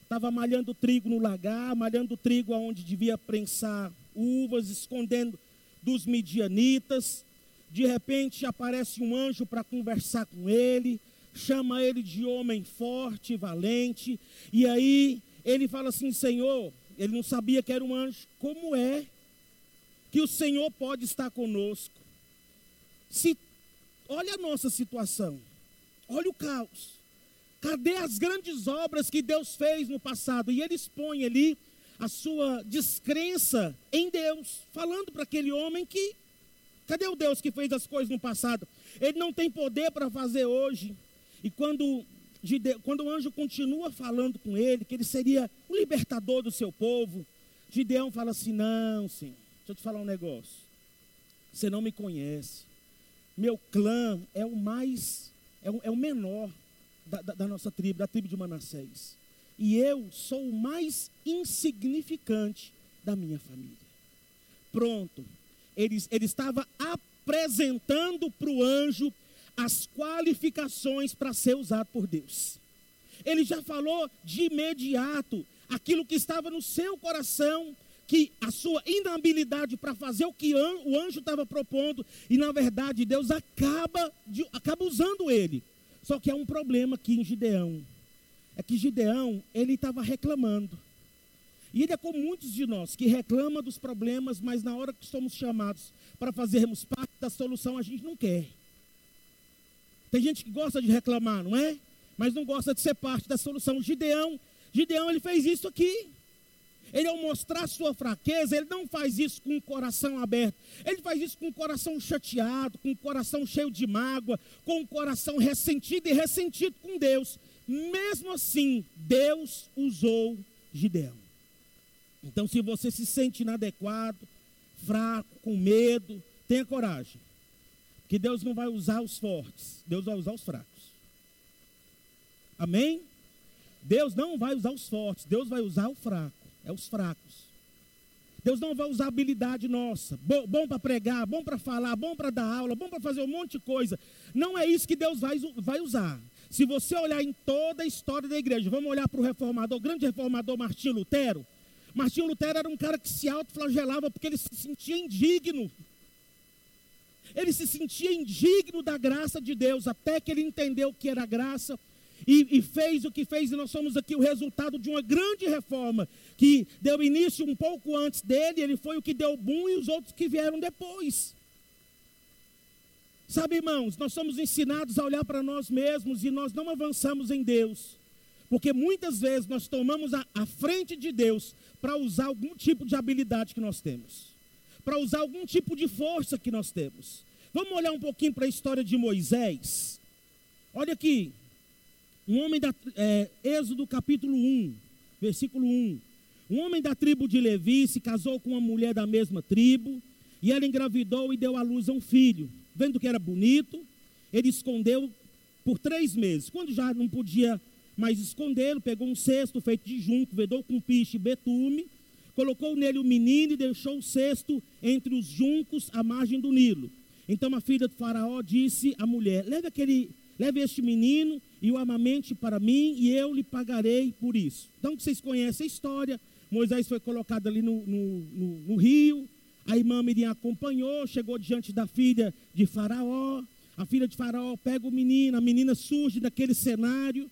estava malhando trigo no lagar, malhando trigo aonde devia prensar uvas, escondendo dos midianitas. De repente aparece um anjo para conversar com ele, chama ele de homem forte e valente, e aí ele fala assim: Senhor, ele não sabia que era um anjo, como é que o Senhor pode estar conosco? Se olha a nossa situação, olha o caos. Cadê as grandes obras que Deus fez no passado? E ele expõe ali a sua descrença em Deus, falando para aquele homem que cadê o Deus que fez as coisas no passado? Ele não tem poder para fazer hoje. E quando quando o anjo continua falando com ele, que ele seria o libertador do seu povo, Gideão fala assim: Não, Senhor, deixa eu te falar um negócio. Você não me conhece. Meu clã é o mais, é o, é o menor da, da, da nossa tribo, da tribo de Manassés e eu sou o mais insignificante da minha família. Pronto, ele, ele estava apresentando para o anjo as qualificações para ser usado por Deus. Ele já falou de imediato aquilo que estava no seu coração, que a sua inabilidade para fazer o que o anjo estava propondo, e na verdade Deus acaba, de, acaba usando ele. Só que há um problema aqui em Gideão. É que Gideão, ele estava reclamando. E ele é como muitos de nós, que reclama dos problemas, mas na hora que somos chamados para fazermos parte da solução, a gente não quer. Tem gente que gosta de reclamar, não é? Mas não gosta de ser parte da solução. Gideão, Gideão, ele fez isso aqui. Ele, ao mostrar sua fraqueza, ele não faz isso com o coração aberto. Ele faz isso com o coração chateado, com o coração cheio de mágoa, com o coração ressentido e ressentido com Deus. Mesmo assim, Deus usou Gideão. Então, se você se sente inadequado, fraco, com medo, tenha coragem. Que Deus não vai usar os fortes, Deus vai usar os fracos. Amém? Deus não vai usar os fortes, Deus vai usar o fraco, é os fracos. Deus não vai usar habilidade nossa, bom, bom para pregar, bom para falar, bom para dar aula, bom para fazer um monte de coisa. Não é isso que Deus vai, vai usar. Se você olhar em toda a história da igreja, vamos olhar para o reformador, o grande reformador Martinho Lutero. Martinho Lutero era um cara que se autoflagelava porque ele se sentia indigno. Ele se sentia indigno da graça de Deus, até que ele entendeu que era graça e, e, fez o que fez, e nós somos aqui o resultado de uma grande reforma que deu início um pouco antes dele, ele foi o que deu boom e os outros que vieram depois. Sabe, irmãos, nós somos ensinados a olhar para nós mesmos e nós não avançamos em Deus, porque muitas vezes nós tomamos a, a frente de Deus para usar algum tipo de habilidade que nós temos, para usar algum tipo de força que nós temos. Vamos olhar um pouquinho para a história de Moisés. Olha aqui, um homem da é, Êxodo capítulo 1, versículo 1. Um homem da tribo de Levi se casou com uma mulher da mesma tribo, e ela engravidou e deu à luz a um filho. Vendo que era bonito, ele escondeu por três meses. Quando já não podia mais escondê-lo, pegou um cesto feito de junco, vedou com piche e betume, colocou nele o menino e deixou o cesto entre os juncos à margem do Nilo. Então a filha do faraó disse à mulher: Leve aquele Leve este menino e o amamente para mim, e eu lhe pagarei por isso. Então, vocês conhecem a história. Moisés foi colocado ali no, no, no, no rio. A irmã Miriam acompanhou, chegou diante da filha de Faraó. A filha de Faraó pega o menino, a menina surge daquele cenário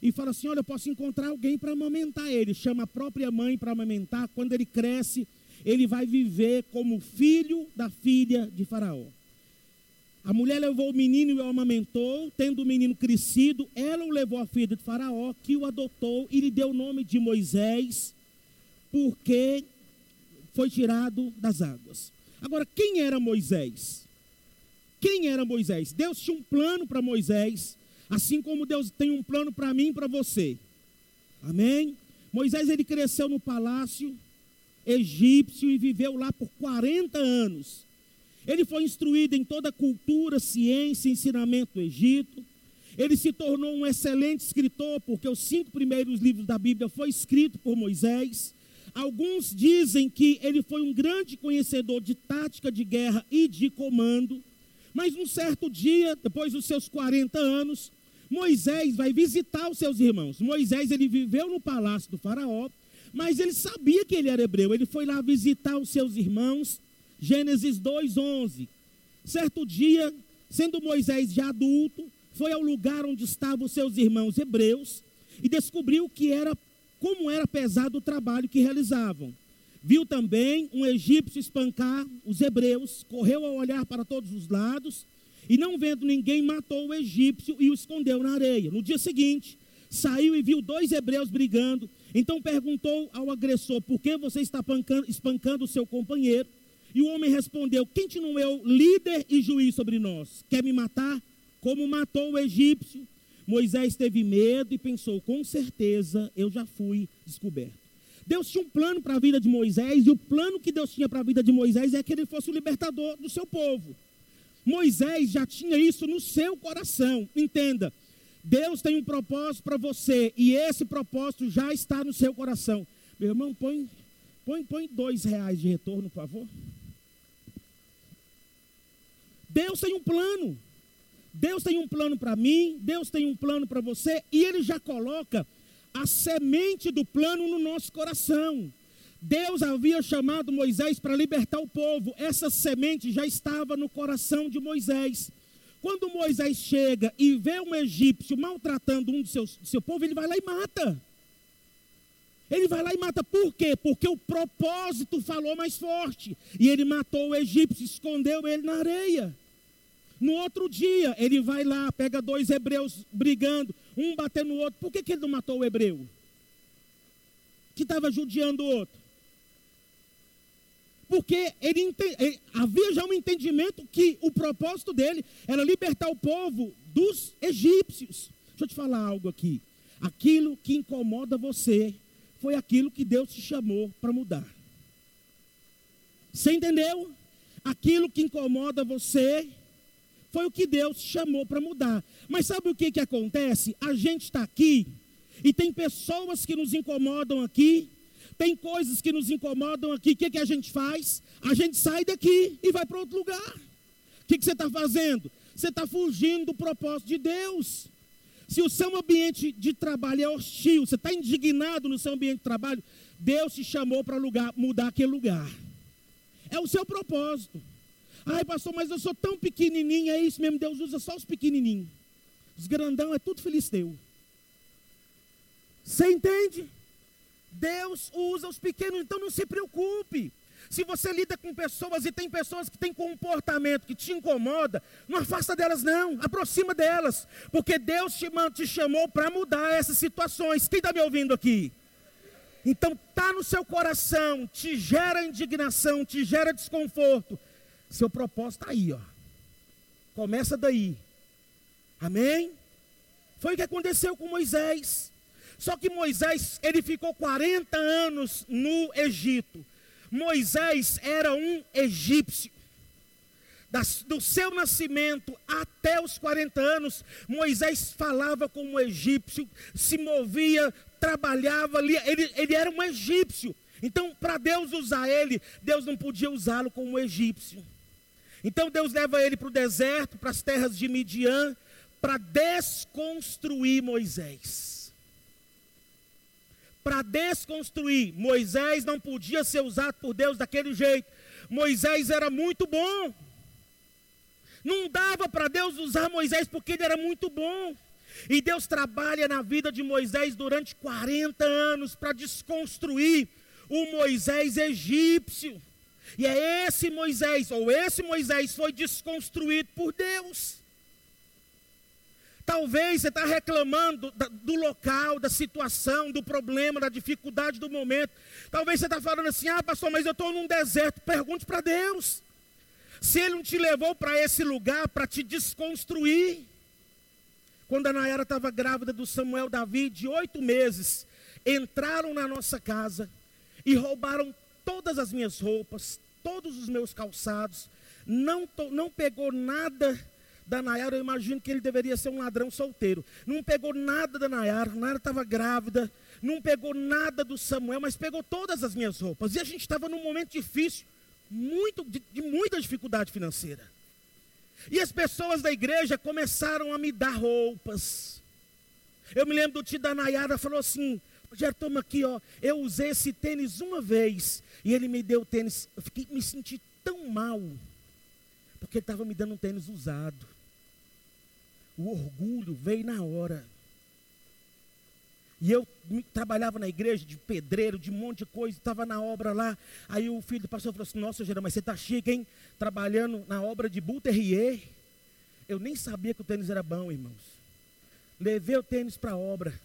e fala assim: Olha, eu posso encontrar alguém para amamentar ele. Chama a própria mãe para amamentar. Quando ele cresce, ele vai viver como filho da filha de Faraó. A mulher levou o menino e o amamentou, tendo o menino crescido, ela o levou à filha de Faraó, que o adotou e lhe deu o nome de Moisés, porque foi tirado das águas. Agora, quem era Moisés? Quem era Moisés? Deus tinha um plano para Moisés, assim como Deus tem um plano para mim e para você. Amém? Moisés ele cresceu no palácio egípcio e viveu lá por 40 anos. Ele foi instruído em toda a cultura, ciência ensinamento do Egito. Ele se tornou um excelente escritor, porque os cinco primeiros livros da Bíblia foi escrito por Moisés. Alguns dizem que ele foi um grande conhecedor de tática de guerra e de comando. Mas um certo dia, depois dos seus 40 anos, Moisés vai visitar os seus irmãos. Moisés ele viveu no palácio do faraó, mas ele sabia que ele era hebreu. Ele foi lá visitar os seus irmãos Gênesis 2:11. Certo dia, sendo Moisés já adulto, foi ao lugar onde estavam seus irmãos hebreus e descobriu que era como era pesado o trabalho que realizavam. Viu também um egípcio espancar os hebreus, correu a olhar para todos os lados e não vendo ninguém matou o egípcio e o escondeu na areia. No dia seguinte, saiu e viu dois hebreus brigando. Então perguntou ao agressor: "Por que você está espancando o seu companheiro?" E o homem respondeu: Quem te não é o líder e juiz sobre nós? Quer me matar? Como matou o egípcio? Moisés teve medo e pensou: Com certeza eu já fui descoberto. Deus tinha um plano para a vida de Moisés, e o plano que Deus tinha para a vida de Moisés é que ele fosse o libertador do seu povo. Moisés já tinha isso no seu coração. Entenda, Deus tem um propósito para você, e esse propósito já está no seu coração. Meu irmão, põe, põe, põe dois reais de retorno, por favor. Deus tem um plano. Deus tem um plano para mim, Deus tem um plano para você, e Ele já coloca a semente do plano no nosso coração. Deus havia chamado Moisés para libertar o povo. Essa semente já estava no coração de Moisés. Quando Moisés chega e vê um egípcio maltratando um do seu, do seu povo, ele vai lá e mata. Ele vai lá e mata. Por quê? Porque o propósito falou mais forte. E ele matou o egípcio, escondeu ele na areia. No outro dia, ele vai lá, pega dois hebreus brigando, um batendo no outro. Por que, que ele não matou o hebreu? Que estava judiando o outro porque ele, ele, havia já um entendimento que o propósito dele era libertar o povo dos egípcios. Deixa eu te falar algo aqui. Aquilo que incomoda você foi aquilo que Deus te chamou para mudar. Você entendeu? Aquilo que incomoda você foi o que Deus chamou para mudar. Mas sabe o que, que acontece? A gente está aqui e tem pessoas que nos incomodam aqui tem coisas que nos incomodam aqui, o que, que a gente faz? A gente sai daqui e vai para outro lugar. O que, que você está fazendo? Você está fugindo do propósito de Deus. Se o seu ambiente de trabalho é hostil, você está indignado no seu ambiente de trabalho, Deus te chamou para mudar aquele lugar. É o seu propósito. Ai, pastor, mas eu sou tão pequenininho, é isso mesmo, Deus usa só os pequenininhos. Os grandão é tudo filisteu. Você entende? Deus usa os pequenos, então não se preocupe. Se você lida com pessoas e tem pessoas que têm comportamento que te incomoda, não afasta delas não, aproxima delas, porque Deus te, te chamou para mudar essas situações. Quem está me ouvindo aqui? Então tá no seu coração, te gera indignação, te gera desconforto. Seu propósito está aí, ó. Começa daí. Amém? Foi o que aconteceu com Moisés. Só que Moisés, ele ficou 40 anos no Egito. Moisés era um egípcio. Das, do seu nascimento até os 40 anos, Moisés falava como egípcio, se movia, trabalhava ali, ele, ele era um egípcio. Então, para Deus usar ele, Deus não podia usá-lo como egípcio. Então, Deus leva ele para o deserto, para as terras de Midian, para desconstruir Moisés para desconstruir. Moisés não podia ser usado por Deus daquele jeito. Moisés era muito bom. Não dava para Deus usar Moisés porque ele era muito bom. E Deus trabalha na vida de Moisés durante 40 anos para desconstruir o Moisés egípcio. E é esse Moisés, ou esse Moisés foi desconstruído por Deus. Talvez você está reclamando do local, da situação, do problema, da dificuldade do momento. Talvez você está falando assim: ah, pastor, mas eu estou num deserto. Pergunte para Deus. Se Ele não te levou para esse lugar para te desconstruir. Quando a Nayara estava grávida do Samuel Davi, de oito meses, entraram na nossa casa e roubaram todas as minhas roupas, todos os meus calçados, não, não pegou nada da Nayara, eu imagino que ele deveria ser um ladrão solteiro. Não pegou nada da Nayara, Nayara estava grávida, não pegou nada do Samuel, mas pegou todas as minhas roupas. E a gente estava num momento difícil, muito, de, de muita dificuldade financeira. E as pessoas da igreja começaram a me dar roupas. Eu me lembro do tio da Nayara, falou assim, Rogério, toma aqui, ó. Eu usei esse tênis uma vez. E ele me deu o tênis. Eu fiquei, me senti tão mal. Porque ele estava me dando um tênis usado. O orgulho veio na hora. E eu trabalhava na igreja de pedreiro, de um monte de coisa, estava na obra lá. Aí o filho do pastor falou assim: Nossa, Gerão, mas você está chique, hein? Trabalhando na obra de Buterrier. Eu nem sabia que o tênis era bom, irmãos. Levei o tênis para a obra.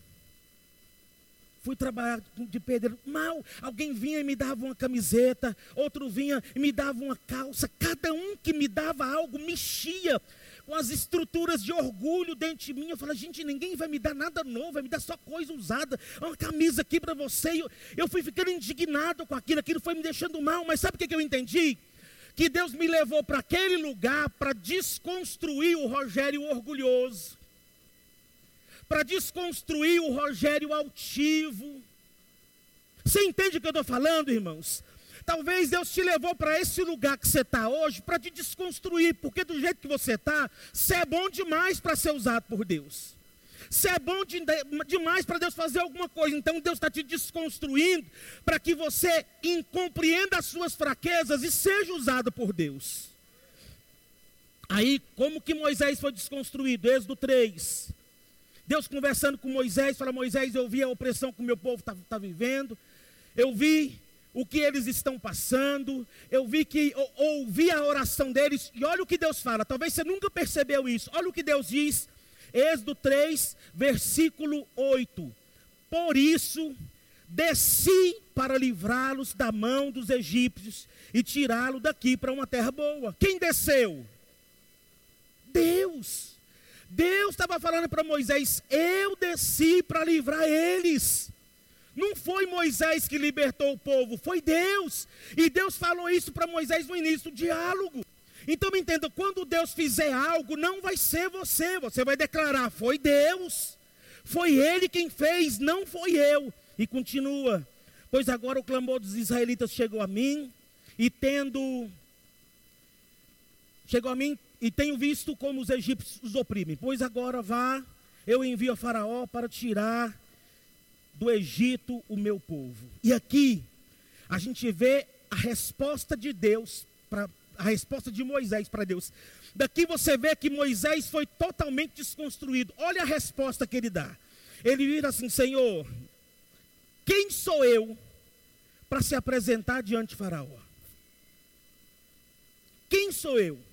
Fui trabalhar de pedreiro. Mal, alguém vinha e me dava uma camiseta, outro vinha e me dava uma calça. Cada um que me dava algo mexia com as estruturas de orgulho dentro de mim. Eu falo, gente, ninguém vai me dar nada novo, vai me dar só coisa usada. Uma camisa aqui para você. Eu, eu fui ficando indignado com aquilo, aquilo foi me deixando mal. Mas sabe o que, que eu entendi? Que Deus me levou para aquele lugar para desconstruir o Rogério orgulhoso, para desconstruir o Rogério altivo. Você entende o que eu estou falando, irmãos? Talvez Deus te levou para esse lugar que você está hoje para te desconstruir, porque do jeito que você está, você é bom demais para ser usado por Deus. Você é bom de, demais para Deus fazer alguma coisa, então Deus está te desconstruindo para que você compreenda as suas fraquezas e seja usado por Deus. Aí, como que Moisés foi desconstruído? Êxodo 3. Deus conversando com Moisés, fala: Moisés, eu vi a opressão que o meu povo está tá vivendo, eu vi o que eles estão passando, eu vi que ou, ouvi a oração deles, e olha o que Deus fala, talvez você nunca percebeu isso, olha o que Deus diz, Êxodo 3, versículo 8: Por isso desci para livrá-los da mão dos egípcios e tirá-lo daqui para uma terra boa. Quem desceu? Deus. Deus estava falando para Moisés: Eu desci para livrar eles. Não foi Moisés que libertou o povo, foi Deus. E Deus falou isso para Moisés no início do diálogo. Então me entenda, quando Deus fizer algo, não vai ser você, você vai declarar: foi Deus, foi Ele quem fez, não foi eu. E continua: pois agora o clamor dos israelitas chegou a mim, e tendo. Chegou a mim, e tenho visto como os egípcios os oprimem. Pois agora vá, eu envio a Faraó para tirar do Egito o meu povo. E aqui a gente vê a resposta de Deus para a resposta de Moisés para Deus. Daqui você vê que Moisés foi totalmente desconstruído. Olha a resposta que ele dá. Ele vira assim: Senhor, quem sou eu para se apresentar diante de Faraó? Quem sou eu?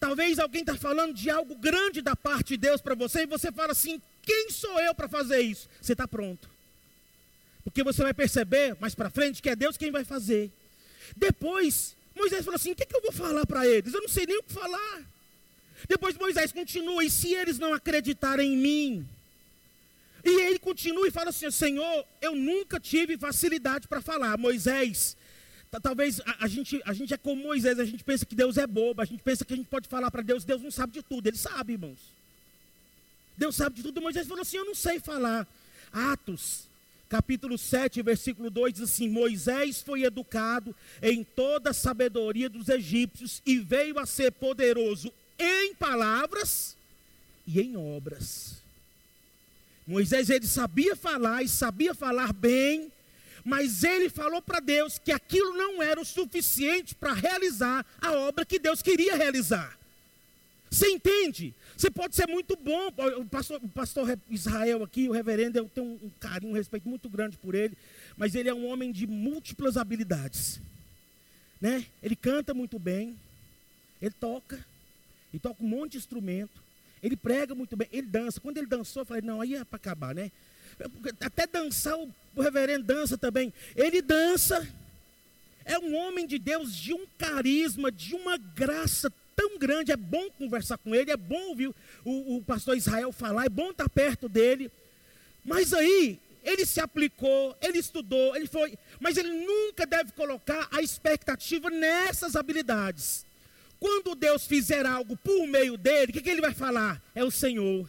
Talvez alguém está falando de algo grande da parte de Deus para você e você fala assim: quem sou eu para fazer isso? Você está pronto. Porque você vai perceber mais para frente que é Deus quem vai fazer. Depois, Moisés falou assim: o que, que eu vou falar para eles? Eu não sei nem o que falar. Depois Moisés continua: e se eles não acreditarem em mim? E ele continua e fala assim: Senhor, eu nunca tive facilidade para falar. Moisés, Talvez a, a, gente, a gente é como Moisés, a gente pensa que Deus é bobo, a gente pensa que a gente pode falar para Deus, Deus não sabe de tudo, Ele sabe, irmãos. Deus sabe de tudo. Moisés falou assim: Eu não sei falar. Atos, capítulo 7, versículo 2 diz assim: Moisés foi educado em toda a sabedoria dos egípcios e veio a ser poderoso em palavras e em obras. Moisés ele sabia falar e sabia falar bem, mas ele falou para Deus que aquilo não era o suficiente para realizar a obra que Deus queria realizar. Você entende? Você pode ser muito bom. O pastor, o pastor Israel aqui, o reverendo, eu tenho um carinho, um respeito muito grande por ele, mas ele é um homem de múltiplas habilidades. Né? Ele canta muito bem, ele toca, ele toca um monte de instrumento, ele prega muito bem, ele dança. Quando ele dançou, eu falei, não, aí é para acabar, né? Até dançar, o, o reverendo dança também. Ele dança. É um homem de Deus de um carisma, de uma graça tão grande. É bom conversar com ele, é bom ouvir o, o pastor Israel falar, é bom estar perto dele. Mas aí, ele se aplicou, ele estudou, ele foi, mas ele nunca deve colocar a expectativa nessas habilidades. Quando Deus fizer algo por meio dele, o que, que ele vai falar? É o Senhor.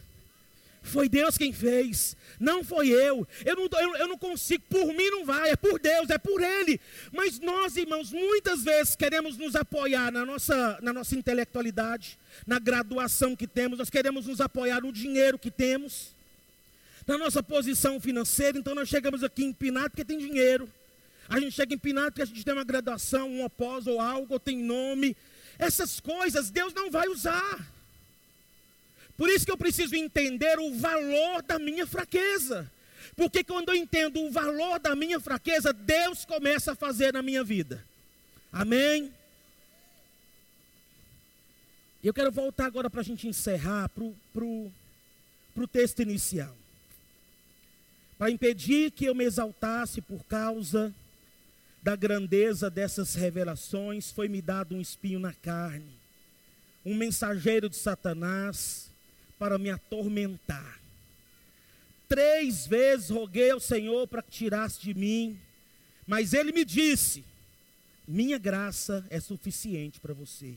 Foi Deus quem fez, não foi eu. Eu não, eu, eu não consigo, por mim não vai, é por Deus, é por Ele. Mas nós, irmãos, muitas vezes queremos nos apoiar na nossa, na nossa intelectualidade, na graduação que temos, nós queremos nos apoiar no dinheiro que temos, na nossa posição financeira. Então nós chegamos aqui empinado porque tem dinheiro. A gente chega empinado porque a gente tem uma graduação, um após ou algo, ou tem nome. Essas coisas Deus não vai usar. Por isso que eu preciso entender o valor da minha fraqueza. Porque quando eu entendo o valor da minha fraqueza, Deus começa a fazer na minha vida. Amém? Eu quero voltar agora para a gente encerrar para o texto inicial. Para impedir que eu me exaltasse por causa da grandeza dessas revelações, foi-me dado um espinho na carne, um mensageiro de Satanás para me atormentar. Três vezes roguei ao Senhor para que tirasse de mim, mas ele me disse: Minha graça é suficiente para você,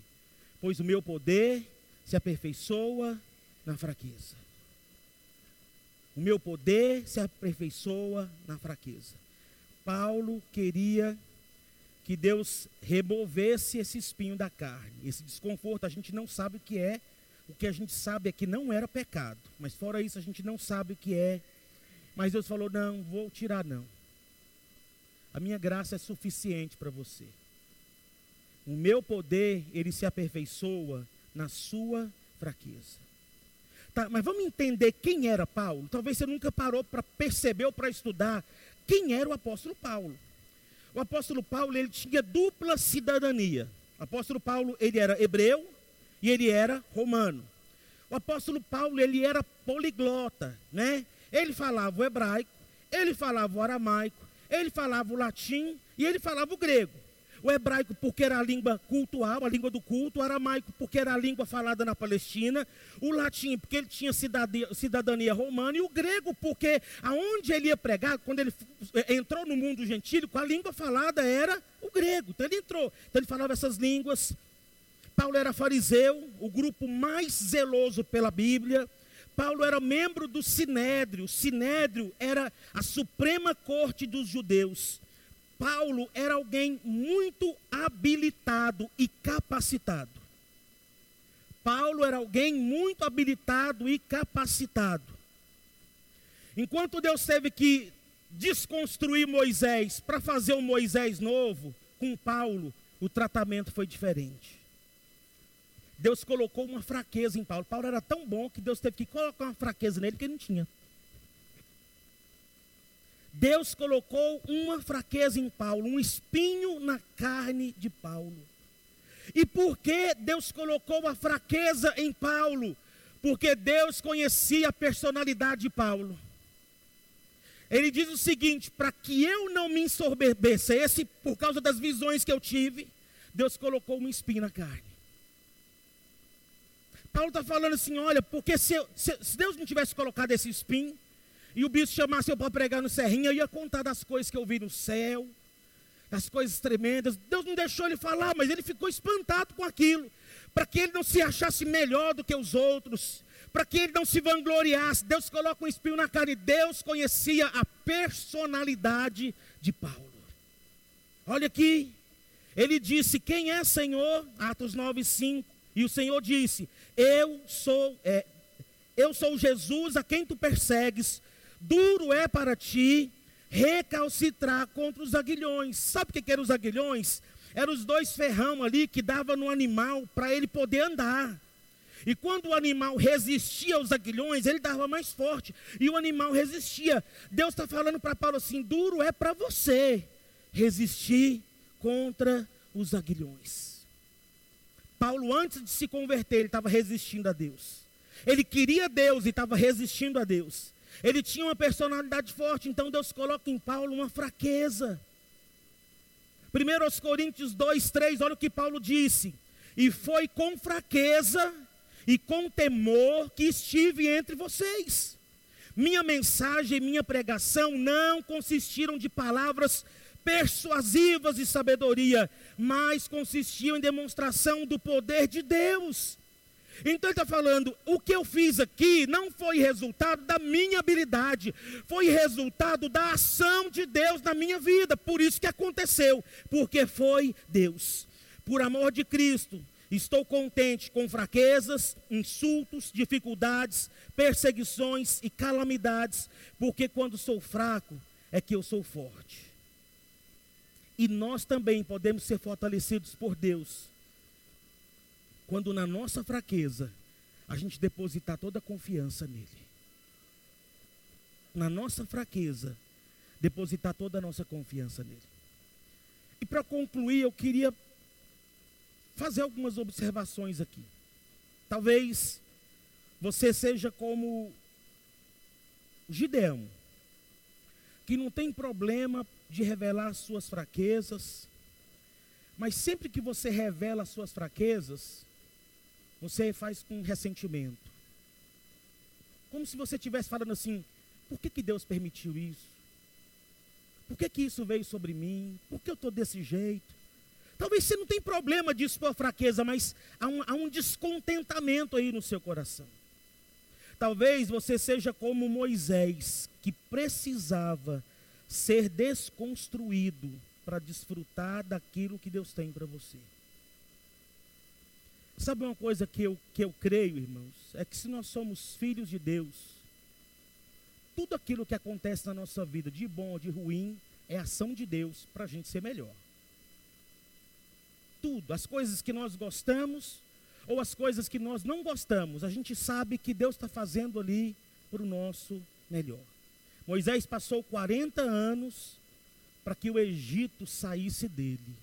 pois o meu poder se aperfeiçoa na fraqueza. O meu poder se aperfeiçoa na fraqueza. Paulo queria que Deus removesse esse espinho da carne, esse desconforto. A gente não sabe o que é, O que a gente sabe é que não era pecado, mas fora isso a gente não sabe o que é. Mas Deus falou: não, vou tirar não. A minha graça é suficiente para você. O meu poder, ele se aperfeiçoa na sua fraqueza. Tá, mas vamos entender quem era Paulo? Talvez você nunca parou para perceber ou para estudar quem era o apóstolo Paulo. O apóstolo Paulo, ele tinha dupla cidadania. O apóstolo Paulo, ele era hebreu e ele era romano. O apóstolo Paulo, ele era poliglota, né? Ele falava o hebraico, ele falava o aramaico, ele falava o latim e ele falava o grego. O hebraico, porque era a língua cultural, a língua do culto. O aramaico, porque era a língua falada na Palestina. O latim, porque ele tinha cidadania, cidadania romana. E o grego, porque aonde ele ia pregar, quando ele entrou no mundo gentílico, a língua falada era o grego. Então ele entrou. Então ele falava essas línguas. Paulo era fariseu, o grupo mais zeloso pela Bíblia. Paulo era membro do Sinédrio. O Sinédrio era a suprema corte dos judeus. Paulo era alguém muito habilitado e capacitado. Paulo era alguém muito habilitado e capacitado. Enquanto Deus teve que desconstruir Moisés para fazer um Moisés novo, com Paulo, o tratamento foi diferente. Deus colocou uma fraqueza em Paulo. Paulo era tão bom que Deus teve que colocar uma fraqueza nele que ele não tinha. Deus colocou uma fraqueza em Paulo, um espinho na carne de Paulo. E por que Deus colocou a fraqueza em Paulo? Porque Deus conhecia a personalidade de Paulo. Ele diz o seguinte: para que eu não me ensoberbecesse por causa das visões que eu tive, Deus colocou um espinho na carne. Paulo está falando assim: olha, porque se, se, se Deus não tivesse colocado esse espinho, e o bispo chamasse eu para pregar no serrinho, eu ia contar das coisas que eu vi no céu, das coisas tremendas. Deus não deixou ele falar, mas ele ficou espantado com aquilo, para que ele não se achasse melhor do que os outros, para que ele não se vangloriasse. Deus coloca um espinho na cara e Deus conhecia a personalidade de Paulo. Olha aqui, ele disse: Quem é Senhor? Atos 9, 5. E o Senhor disse: Eu sou, é, eu sou Jesus a quem tu persegues. Duro é para ti recalcitrar contra os aguilhões. Sabe o que, que eram os aguilhões? Eram os dois ferrão ali que dava no animal para ele poder andar. E quando o animal resistia aos aguilhões, ele dava mais forte. E o animal resistia. Deus está falando para Paulo assim: duro é para você resistir contra os aguilhões. Paulo, antes de se converter, ele estava resistindo a Deus. Ele queria Deus e estava resistindo a Deus. Ele tinha uma personalidade forte, então Deus coloca em Paulo uma fraqueza. Primeiro aos Coríntios 2, 3, olha o que Paulo disse. E foi com fraqueza e com temor que estive entre vocês. Minha mensagem e minha pregação não consistiram de palavras persuasivas e sabedoria, mas consistiam em demonstração do poder de Deus então ele está falando: o que eu fiz aqui não foi resultado da minha habilidade, foi resultado da ação de Deus na minha vida. Por isso que aconteceu, porque foi Deus. Por amor de Cristo, estou contente com fraquezas, insultos, dificuldades, perseguições e calamidades, porque quando sou fraco é que eu sou forte. E nós também podemos ser fortalecidos por Deus quando na nossa fraqueza a gente depositar toda a confiança nele. Na nossa fraqueza, depositar toda a nossa confiança nele. E para concluir, eu queria fazer algumas observações aqui. Talvez você seja como Gideão, que não tem problema de revelar suas fraquezas, mas sempre que você revela suas fraquezas, você faz com ressentimento. Como se você estivesse falando assim: por que, que Deus permitiu isso? Por que, que isso veio sobre mim? Por que eu estou desse jeito? Talvez você não tenha problema disso por fraqueza, mas há um, há um descontentamento aí no seu coração. Talvez você seja como Moisés, que precisava ser desconstruído para desfrutar daquilo que Deus tem para você. Sabe uma coisa que eu, que eu creio, irmãos? É que se nós somos filhos de Deus, tudo aquilo que acontece na nossa vida, de bom ou de ruim, é ação de Deus para a gente ser melhor. Tudo, as coisas que nós gostamos ou as coisas que nós não gostamos, a gente sabe que Deus está fazendo ali para o nosso melhor. Moisés passou 40 anos para que o Egito saísse dele.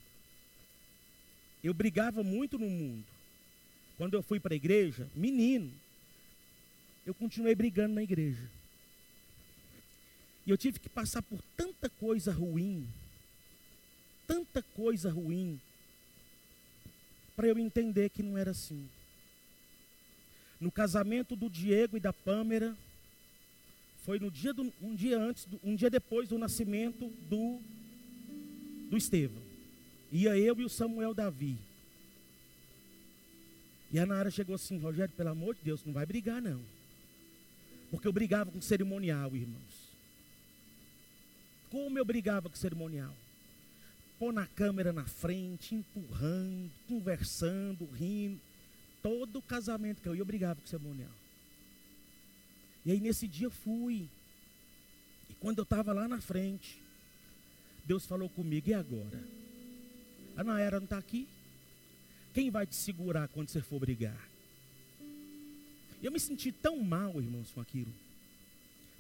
Eu brigava muito no mundo. Quando eu fui para a igreja, menino, eu continuei brigando na igreja. E eu tive que passar por tanta coisa ruim, tanta coisa ruim, para eu entender que não era assim. No casamento do Diego e da Pâmera, foi no dia do, um dia antes, um dia depois do nascimento do, do Estevão. Ia eu e o Samuel Davi. E a Nara chegou assim, Rogério, pelo amor de Deus, não vai brigar não. Porque eu brigava com cerimonial, irmãos. Como eu brigava com cerimonial? Pôr na câmera na frente, empurrando, conversando, rindo. Todo casamento que eu ia, eu brigava com cerimonial. E aí nesse dia eu fui. E quando eu estava lá na frente, Deus falou comigo, e agora? A Naera não está aqui? Quem vai te segurar quando você for brigar? Eu me senti tão mal, irmãos, com aquilo.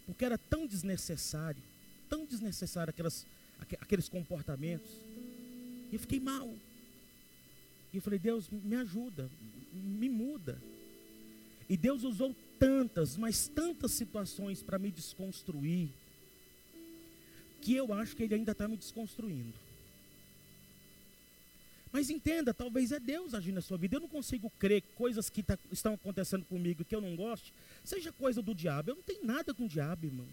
Porque era tão desnecessário, tão desnecessário aquelas, aqueles comportamentos. E eu fiquei mal. E eu falei, Deus, me ajuda, me muda. E Deus usou tantas, mas tantas situações para me desconstruir, que eu acho que Ele ainda está me desconstruindo. Mas entenda, talvez é Deus agindo na sua vida. Eu não consigo crer que coisas que tá, estão acontecendo comigo que eu não gosto, seja coisa do diabo. Eu não tenho nada com o diabo, irmãos.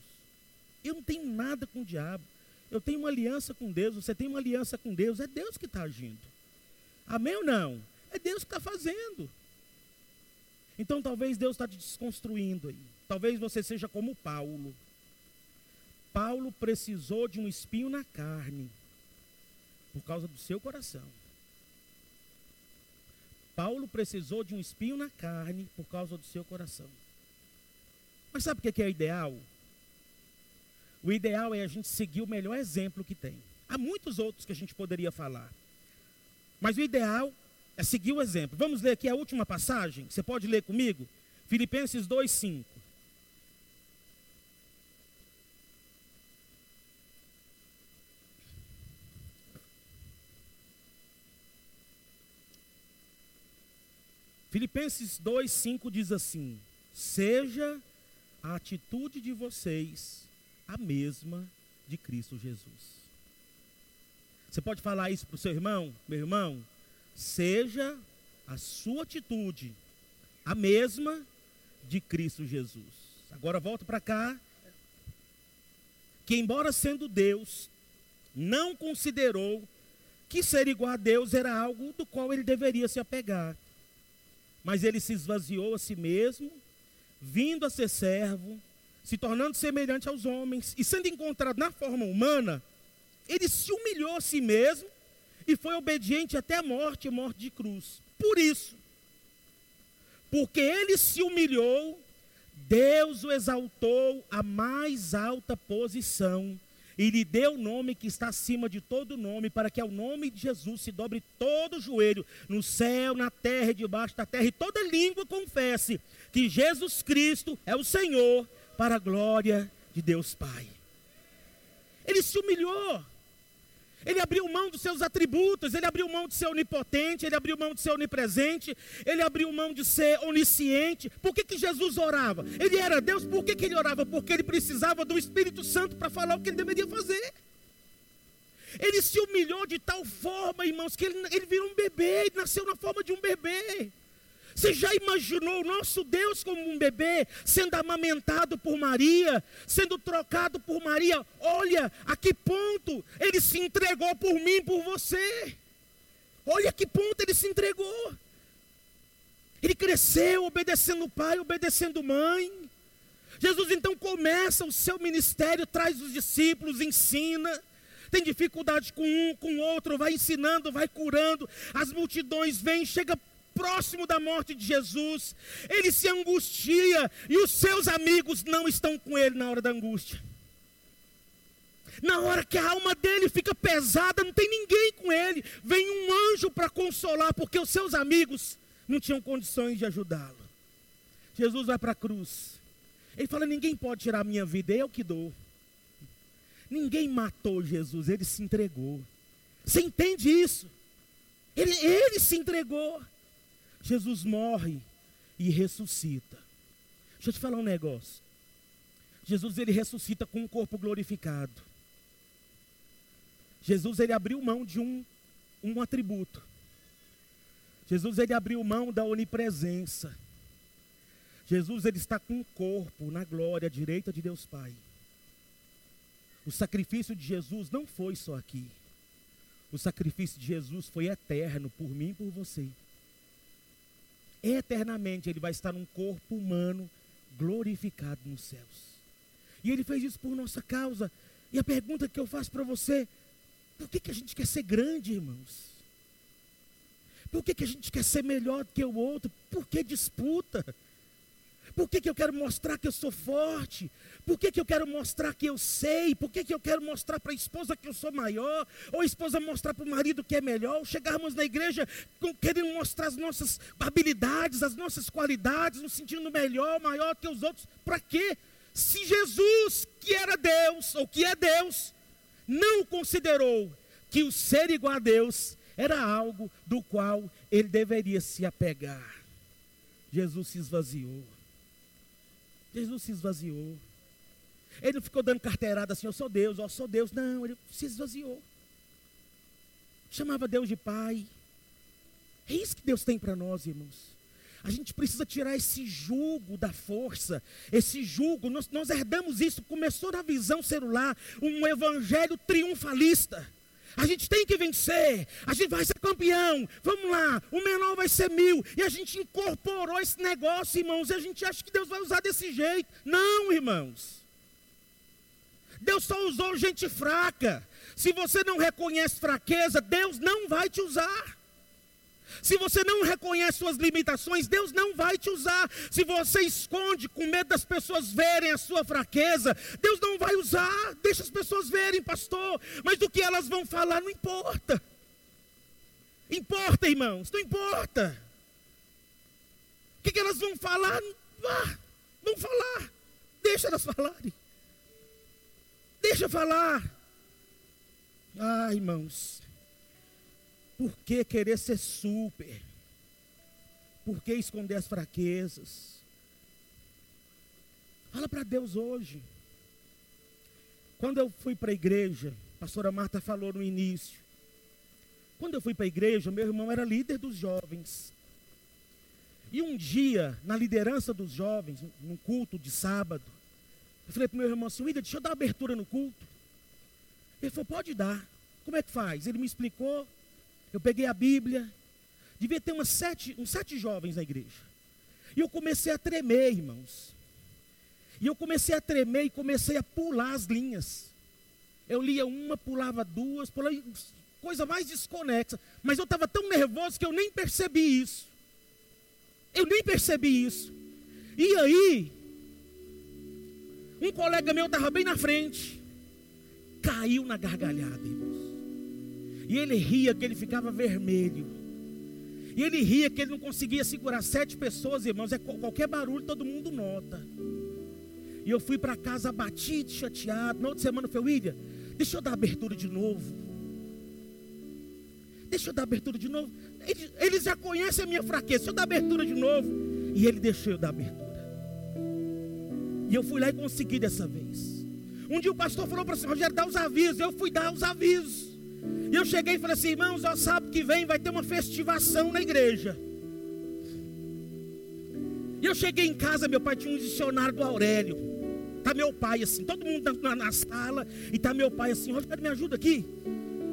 Eu não tenho nada com o diabo. Eu tenho uma aliança com Deus, você tem uma aliança com Deus, é Deus que está agindo. Amém ou não? É Deus que está fazendo. Então talvez Deus está te desconstruindo aí. Talvez você seja como Paulo. Paulo precisou de um espinho na carne por causa do seu coração. Paulo precisou de um espinho na carne por causa do seu coração. Mas sabe o que é ideal? O ideal é a gente seguir o melhor exemplo que tem. Há muitos outros que a gente poderia falar. Mas o ideal é seguir o exemplo. Vamos ler aqui a última passagem. Você pode ler comigo? Filipenses 2:5. Filipenses 2,5 diz assim: Seja a atitude de vocês a mesma de Cristo Jesus. Você pode falar isso para o seu irmão? Meu irmão, seja a sua atitude a mesma de Cristo Jesus. Agora volta para cá. Que, embora sendo Deus, não considerou que ser igual a Deus era algo do qual ele deveria se apegar mas ele se esvaziou a si mesmo, vindo a ser servo, se tornando semelhante aos homens, e sendo encontrado na forma humana, ele se humilhou a si mesmo e foi obediente até a morte morte de cruz. Por isso, porque ele se humilhou, Deus o exaltou à mais alta posição e lhe deu o nome que está acima de todo nome, para que ao nome de Jesus se dobre todo o joelho, no céu, na terra e debaixo da terra, e toda língua confesse que Jesus Cristo é o Senhor, para a glória de Deus Pai. Ele se humilhou. Ele abriu mão dos seus atributos, ele abriu mão de ser onipotente, ele abriu mão de ser onipresente, ele abriu mão de ser onisciente. Por que, que Jesus orava? Ele era Deus, por que, que ele orava? Porque ele precisava do Espírito Santo para falar o que ele deveria fazer. Ele se humilhou de tal forma, irmãos, que ele, ele virou um bebê, ele nasceu na forma de um bebê. Você já imaginou o nosso Deus como um bebê, sendo amamentado por Maria, sendo trocado por Maria? Olha a que ponto ele se entregou por mim, por você. Olha a que ponto ele se entregou. Ele cresceu obedecendo o pai, obedecendo mãe. Jesus então começa o seu ministério, traz os discípulos, ensina. Tem dificuldade com um, com outro, vai ensinando, vai curando. As multidões vêm, chega próximo da morte de Jesus, ele se angustia e os seus amigos não estão com ele na hora da angústia. Na hora que a alma dele fica pesada, não tem ninguém com ele. Vem um anjo para consolar, porque os seus amigos não tinham condições de ajudá-lo. Jesus vai para a cruz. Ele fala: Ninguém pode tirar a minha vida, eu que dou. Ninguém matou Jesus, ele se entregou. Você entende isso? Ele, ele se entregou. Jesus morre e ressuscita. Deixa eu te falar um negócio. Jesus ele ressuscita com um corpo glorificado. Jesus ele abriu mão de um, um atributo. Jesus ele abriu mão da onipresença. Jesus ele está com um corpo na glória direita de Deus Pai. O sacrifício de Jesus não foi só aqui. O sacrifício de Jesus foi eterno por mim e por você. Eternamente ele vai estar num corpo humano glorificado nos céus. E ele fez isso por nossa causa. E a pergunta que eu faço para você: por que, que a gente quer ser grande, irmãos? Por que, que a gente quer ser melhor do que o outro? Por que disputa? Por que, que eu quero mostrar que eu sou forte? Por que, que eu quero mostrar que eu sei? Por que, que eu quero mostrar para a esposa que eu sou maior? Ou a esposa mostrar para o marido que é melhor? Ou chegarmos na igreja querendo mostrar as nossas habilidades, as nossas qualidades, nos sentindo melhor, maior que os outros? Para quê? Se Jesus, que era Deus, ou que é Deus, não considerou que o ser igual a Deus era algo do qual ele deveria se apegar. Jesus se esvaziou. Jesus se esvaziou. Ele não ficou dando carteirada assim, eu sou Deus, eu sou Deus. Não, ele se esvaziou. Chamava Deus de Pai. É isso que Deus tem para nós, irmãos. A gente precisa tirar esse jugo da força, esse jugo. Nós, nós herdamos isso, começou na visão celular, um evangelho triunfalista. A gente tem que vencer, a gente vai ser campeão. Vamos lá, o menor vai ser mil. E a gente incorporou esse negócio, irmãos, e a gente acha que Deus vai usar desse jeito. Não, irmãos. Deus só usou gente fraca. Se você não reconhece fraqueza, Deus não vai te usar. Se você não reconhece suas limitações, Deus não vai te usar. Se você esconde com medo das pessoas verem a sua fraqueza, Deus não vai usar. Deixa as pessoas verem, pastor. Mas do que elas vão falar não importa. Importa, irmãos, não importa. O que, elas vão falar? Ah, vão falar. Deixa elas falarem. Deixa falar. Ah, irmãos. Por que querer ser super? Por que esconder as fraquezas? Fala para Deus hoje. Quando eu fui para a igreja, a pastora Marta falou no início. Quando eu fui para a igreja, meu irmão era líder dos jovens. E um dia, na liderança dos jovens, num culto de sábado, eu falei para meu irmão assim, William, deixa eu dar abertura no culto. Ele falou, pode dar. Como é que faz? Ele me explicou. Eu peguei a Bíblia, devia ter umas sete, uns sete jovens na igreja. E eu comecei a tremer, irmãos. E eu comecei a tremer e comecei a pular as linhas. Eu lia uma, pulava duas, pulava, coisa mais desconexa. Mas eu estava tão nervoso que eu nem percebi isso. Eu nem percebi isso. E aí, um colega meu estava bem na frente, caiu na gargalhada, irmãos. E ele ria que ele ficava vermelho. E ele ria que ele não conseguia segurar sete pessoas, irmãos. É qualquer barulho, todo mundo nota. E eu fui para casa abatido, chateado. Na outra semana eu falei, William, deixa eu dar abertura de novo. Deixa eu dar abertura de novo. Eles, eles já conhecem a minha fraqueza. Deixa eu dar abertura de novo. E ele deixou eu dar abertura. E eu fui lá e consegui dessa vez. Um dia o pastor falou para o Rogério, dá os avisos. Eu fui dar os avisos. E eu cheguei e falei assim, irmãos, ó, sábado que vem vai ter uma festivação na igreja. E eu cheguei em casa, meu pai tinha um dicionário do Aurélio. Tá meu pai assim, todo mundo na, na sala, e tá meu pai assim, Rogério, me ajuda aqui.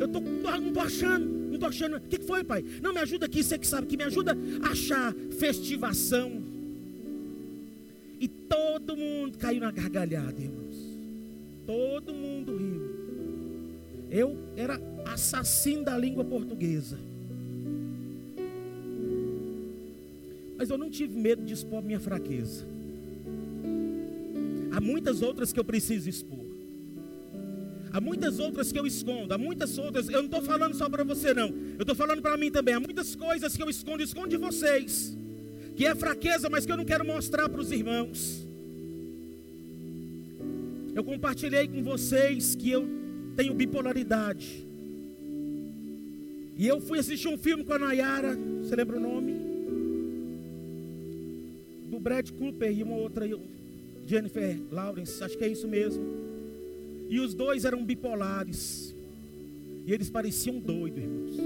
Eu tô, não tô achando, não tô achando. O que, que foi, pai? Não, me ajuda aqui, você que sabe, que me ajuda a achar festivação. E todo mundo caiu na gargalhada, irmãos. Todo mundo riu. Eu era assassino da língua portuguesa. Mas eu não tive medo de expor minha fraqueza. Há muitas outras que eu preciso expor. Há muitas outras que eu escondo, há muitas outras. Eu não estou falando só para você, não. Eu estou falando para mim também. Há muitas coisas que eu escondo, escondo de vocês. Que é fraqueza, mas que eu não quero mostrar para os irmãos. Eu compartilhei com vocês que eu tenho bipolaridade. E eu fui assistir um filme com a Nayara, você lembra o nome? Do Brad Cooper e uma outra, Jennifer Lawrence, acho que é isso mesmo. E os dois eram bipolares. E eles pareciam doidos, irmãos.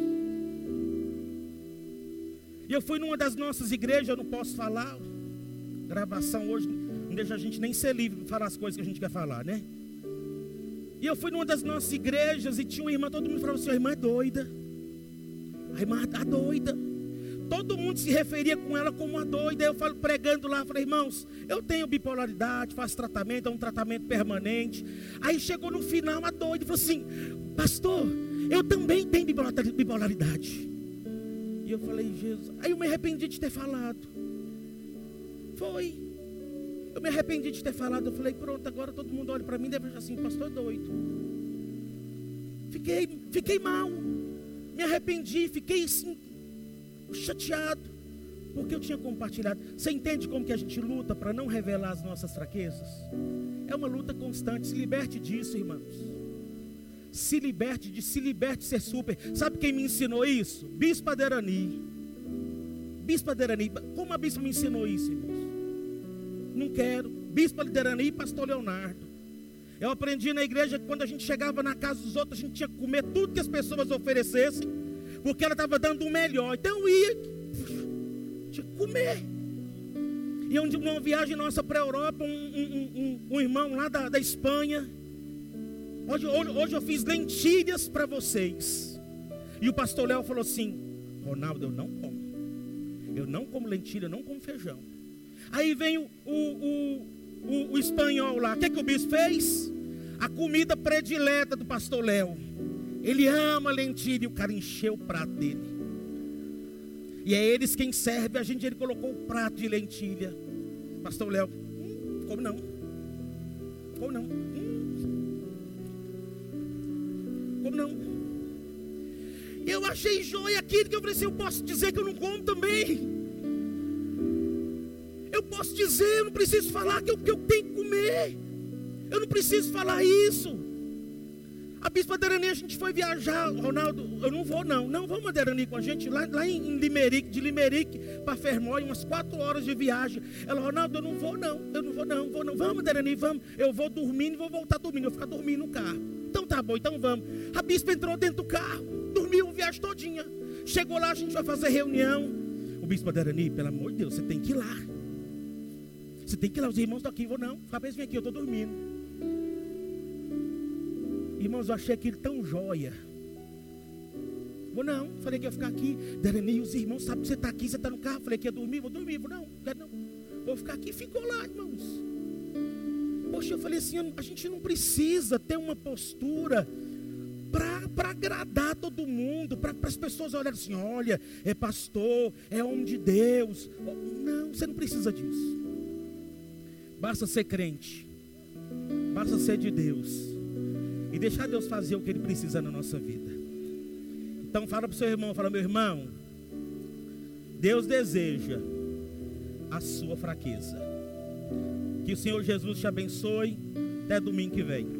E eu fui numa das nossas igrejas, eu não posso falar. Gravação hoje não deixa a gente nem ser livre para falar as coisas que a gente quer falar, né? E eu fui numa das nossas igrejas e tinha uma irmã, todo mundo falava assim: a irmã é doida. A irmã está doida todo mundo se referia com ela como uma doida. Eu falo pregando lá, falei, irmãos, eu tenho bipolaridade, faço tratamento, é um tratamento permanente. Aí chegou no final a doida falou assim: Pastor, eu também tenho bipolaridade. E eu falei, Jesus. Aí eu me arrependi de ter falado. Foi. Eu me arrependi de ter falado. Eu falei, pronto, agora todo mundo olha para mim e deve assim, pastor é doido. Fiquei, fiquei mal. Me arrependi, fiquei assim, chateado, porque eu tinha compartilhado. Você entende como que a gente luta para não revelar as nossas fraquezas? É uma luta constante. Se liberte disso, irmãos. Se liberte de se liberte ser super. Sabe quem me ensinou isso? Bispa Derani. Bispa Derani. Como a bispa me ensinou isso, irmãos? Não quero. Bispa Derani e pastor Leonardo. Eu aprendi na igreja que quando a gente chegava na casa dos outros, a gente tinha que comer tudo que as pessoas oferecessem porque ela estava dando o melhor. Então eu ia, tinha que comer. E onde uma viagem nossa para a Europa, um, um, um, um, irmão lá da, da Espanha. Hoje, hoje eu fiz lentilhas para vocês. E o pastor Léo falou assim: Ronaldo, eu não como. Eu não como lentilha, eu não como feijão. Aí vem o, o, o, o espanhol lá. O que, é que o bispo fez? A comida predileta do pastor Léo ele ama lentilha e o cara encheu o prato dele. E é eles quem serve a gente. Ele colocou o prato de lentilha. Pastor Léo, hum, como não? Como não? Hum. Como não? Eu achei joia aquilo que eu falei assim, eu posso dizer que eu não como também. Posso dizer, eu não preciso falar que eu, que eu tenho que comer. Eu não preciso falar isso. A Bispa Derani, a gente foi viajar, Ronaldo, eu não vou não, não vamos Derani com a gente, lá, lá em Limerick, de Limerick para Fermoy, umas quatro horas de viagem. Ela, Ronaldo, eu não vou não, eu não vou não, vou não, vamos Derani, vamos, eu vou dormindo e vou voltar dormindo, eu vou ficar dormindo no carro. Então tá bom, então vamos. A Bispa entrou dentro do carro, dormiu a viagem todinha. Chegou lá, a gente vai fazer reunião. O Bispo Derani, pelo amor de Deus, você tem que ir lá. Você tem que ir lá, os irmãos estão aqui, vou não. Fabrício, vem aqui, eu estou dormindo. Irmãos, eu achei aquilo tão joia. Vou não, falei que ia ficar aqui. Derani, os irmãos sabem que você está aqui, você está no carro. Falei que ia dormir, vou dormir, vou não, quero não. Vou ficar aqui, ficou lá, irmãos. Poxa, eu falei assim, a gente não precisa ter uma postura para agradar todo mundo, para as pessoas olharem assim, olha, é pastor, é homem de Deus. Não, você não precisa disso. Basta ser crente. Basta ser de Deus e deixar Deus fazer o que Ele precisa na nossa vida. Então fala para o seu irmão, fala, meu irmão, Deus deseja a sua fraqueza. Que o Senhor Jesus te abençoe. Até domingo que vem.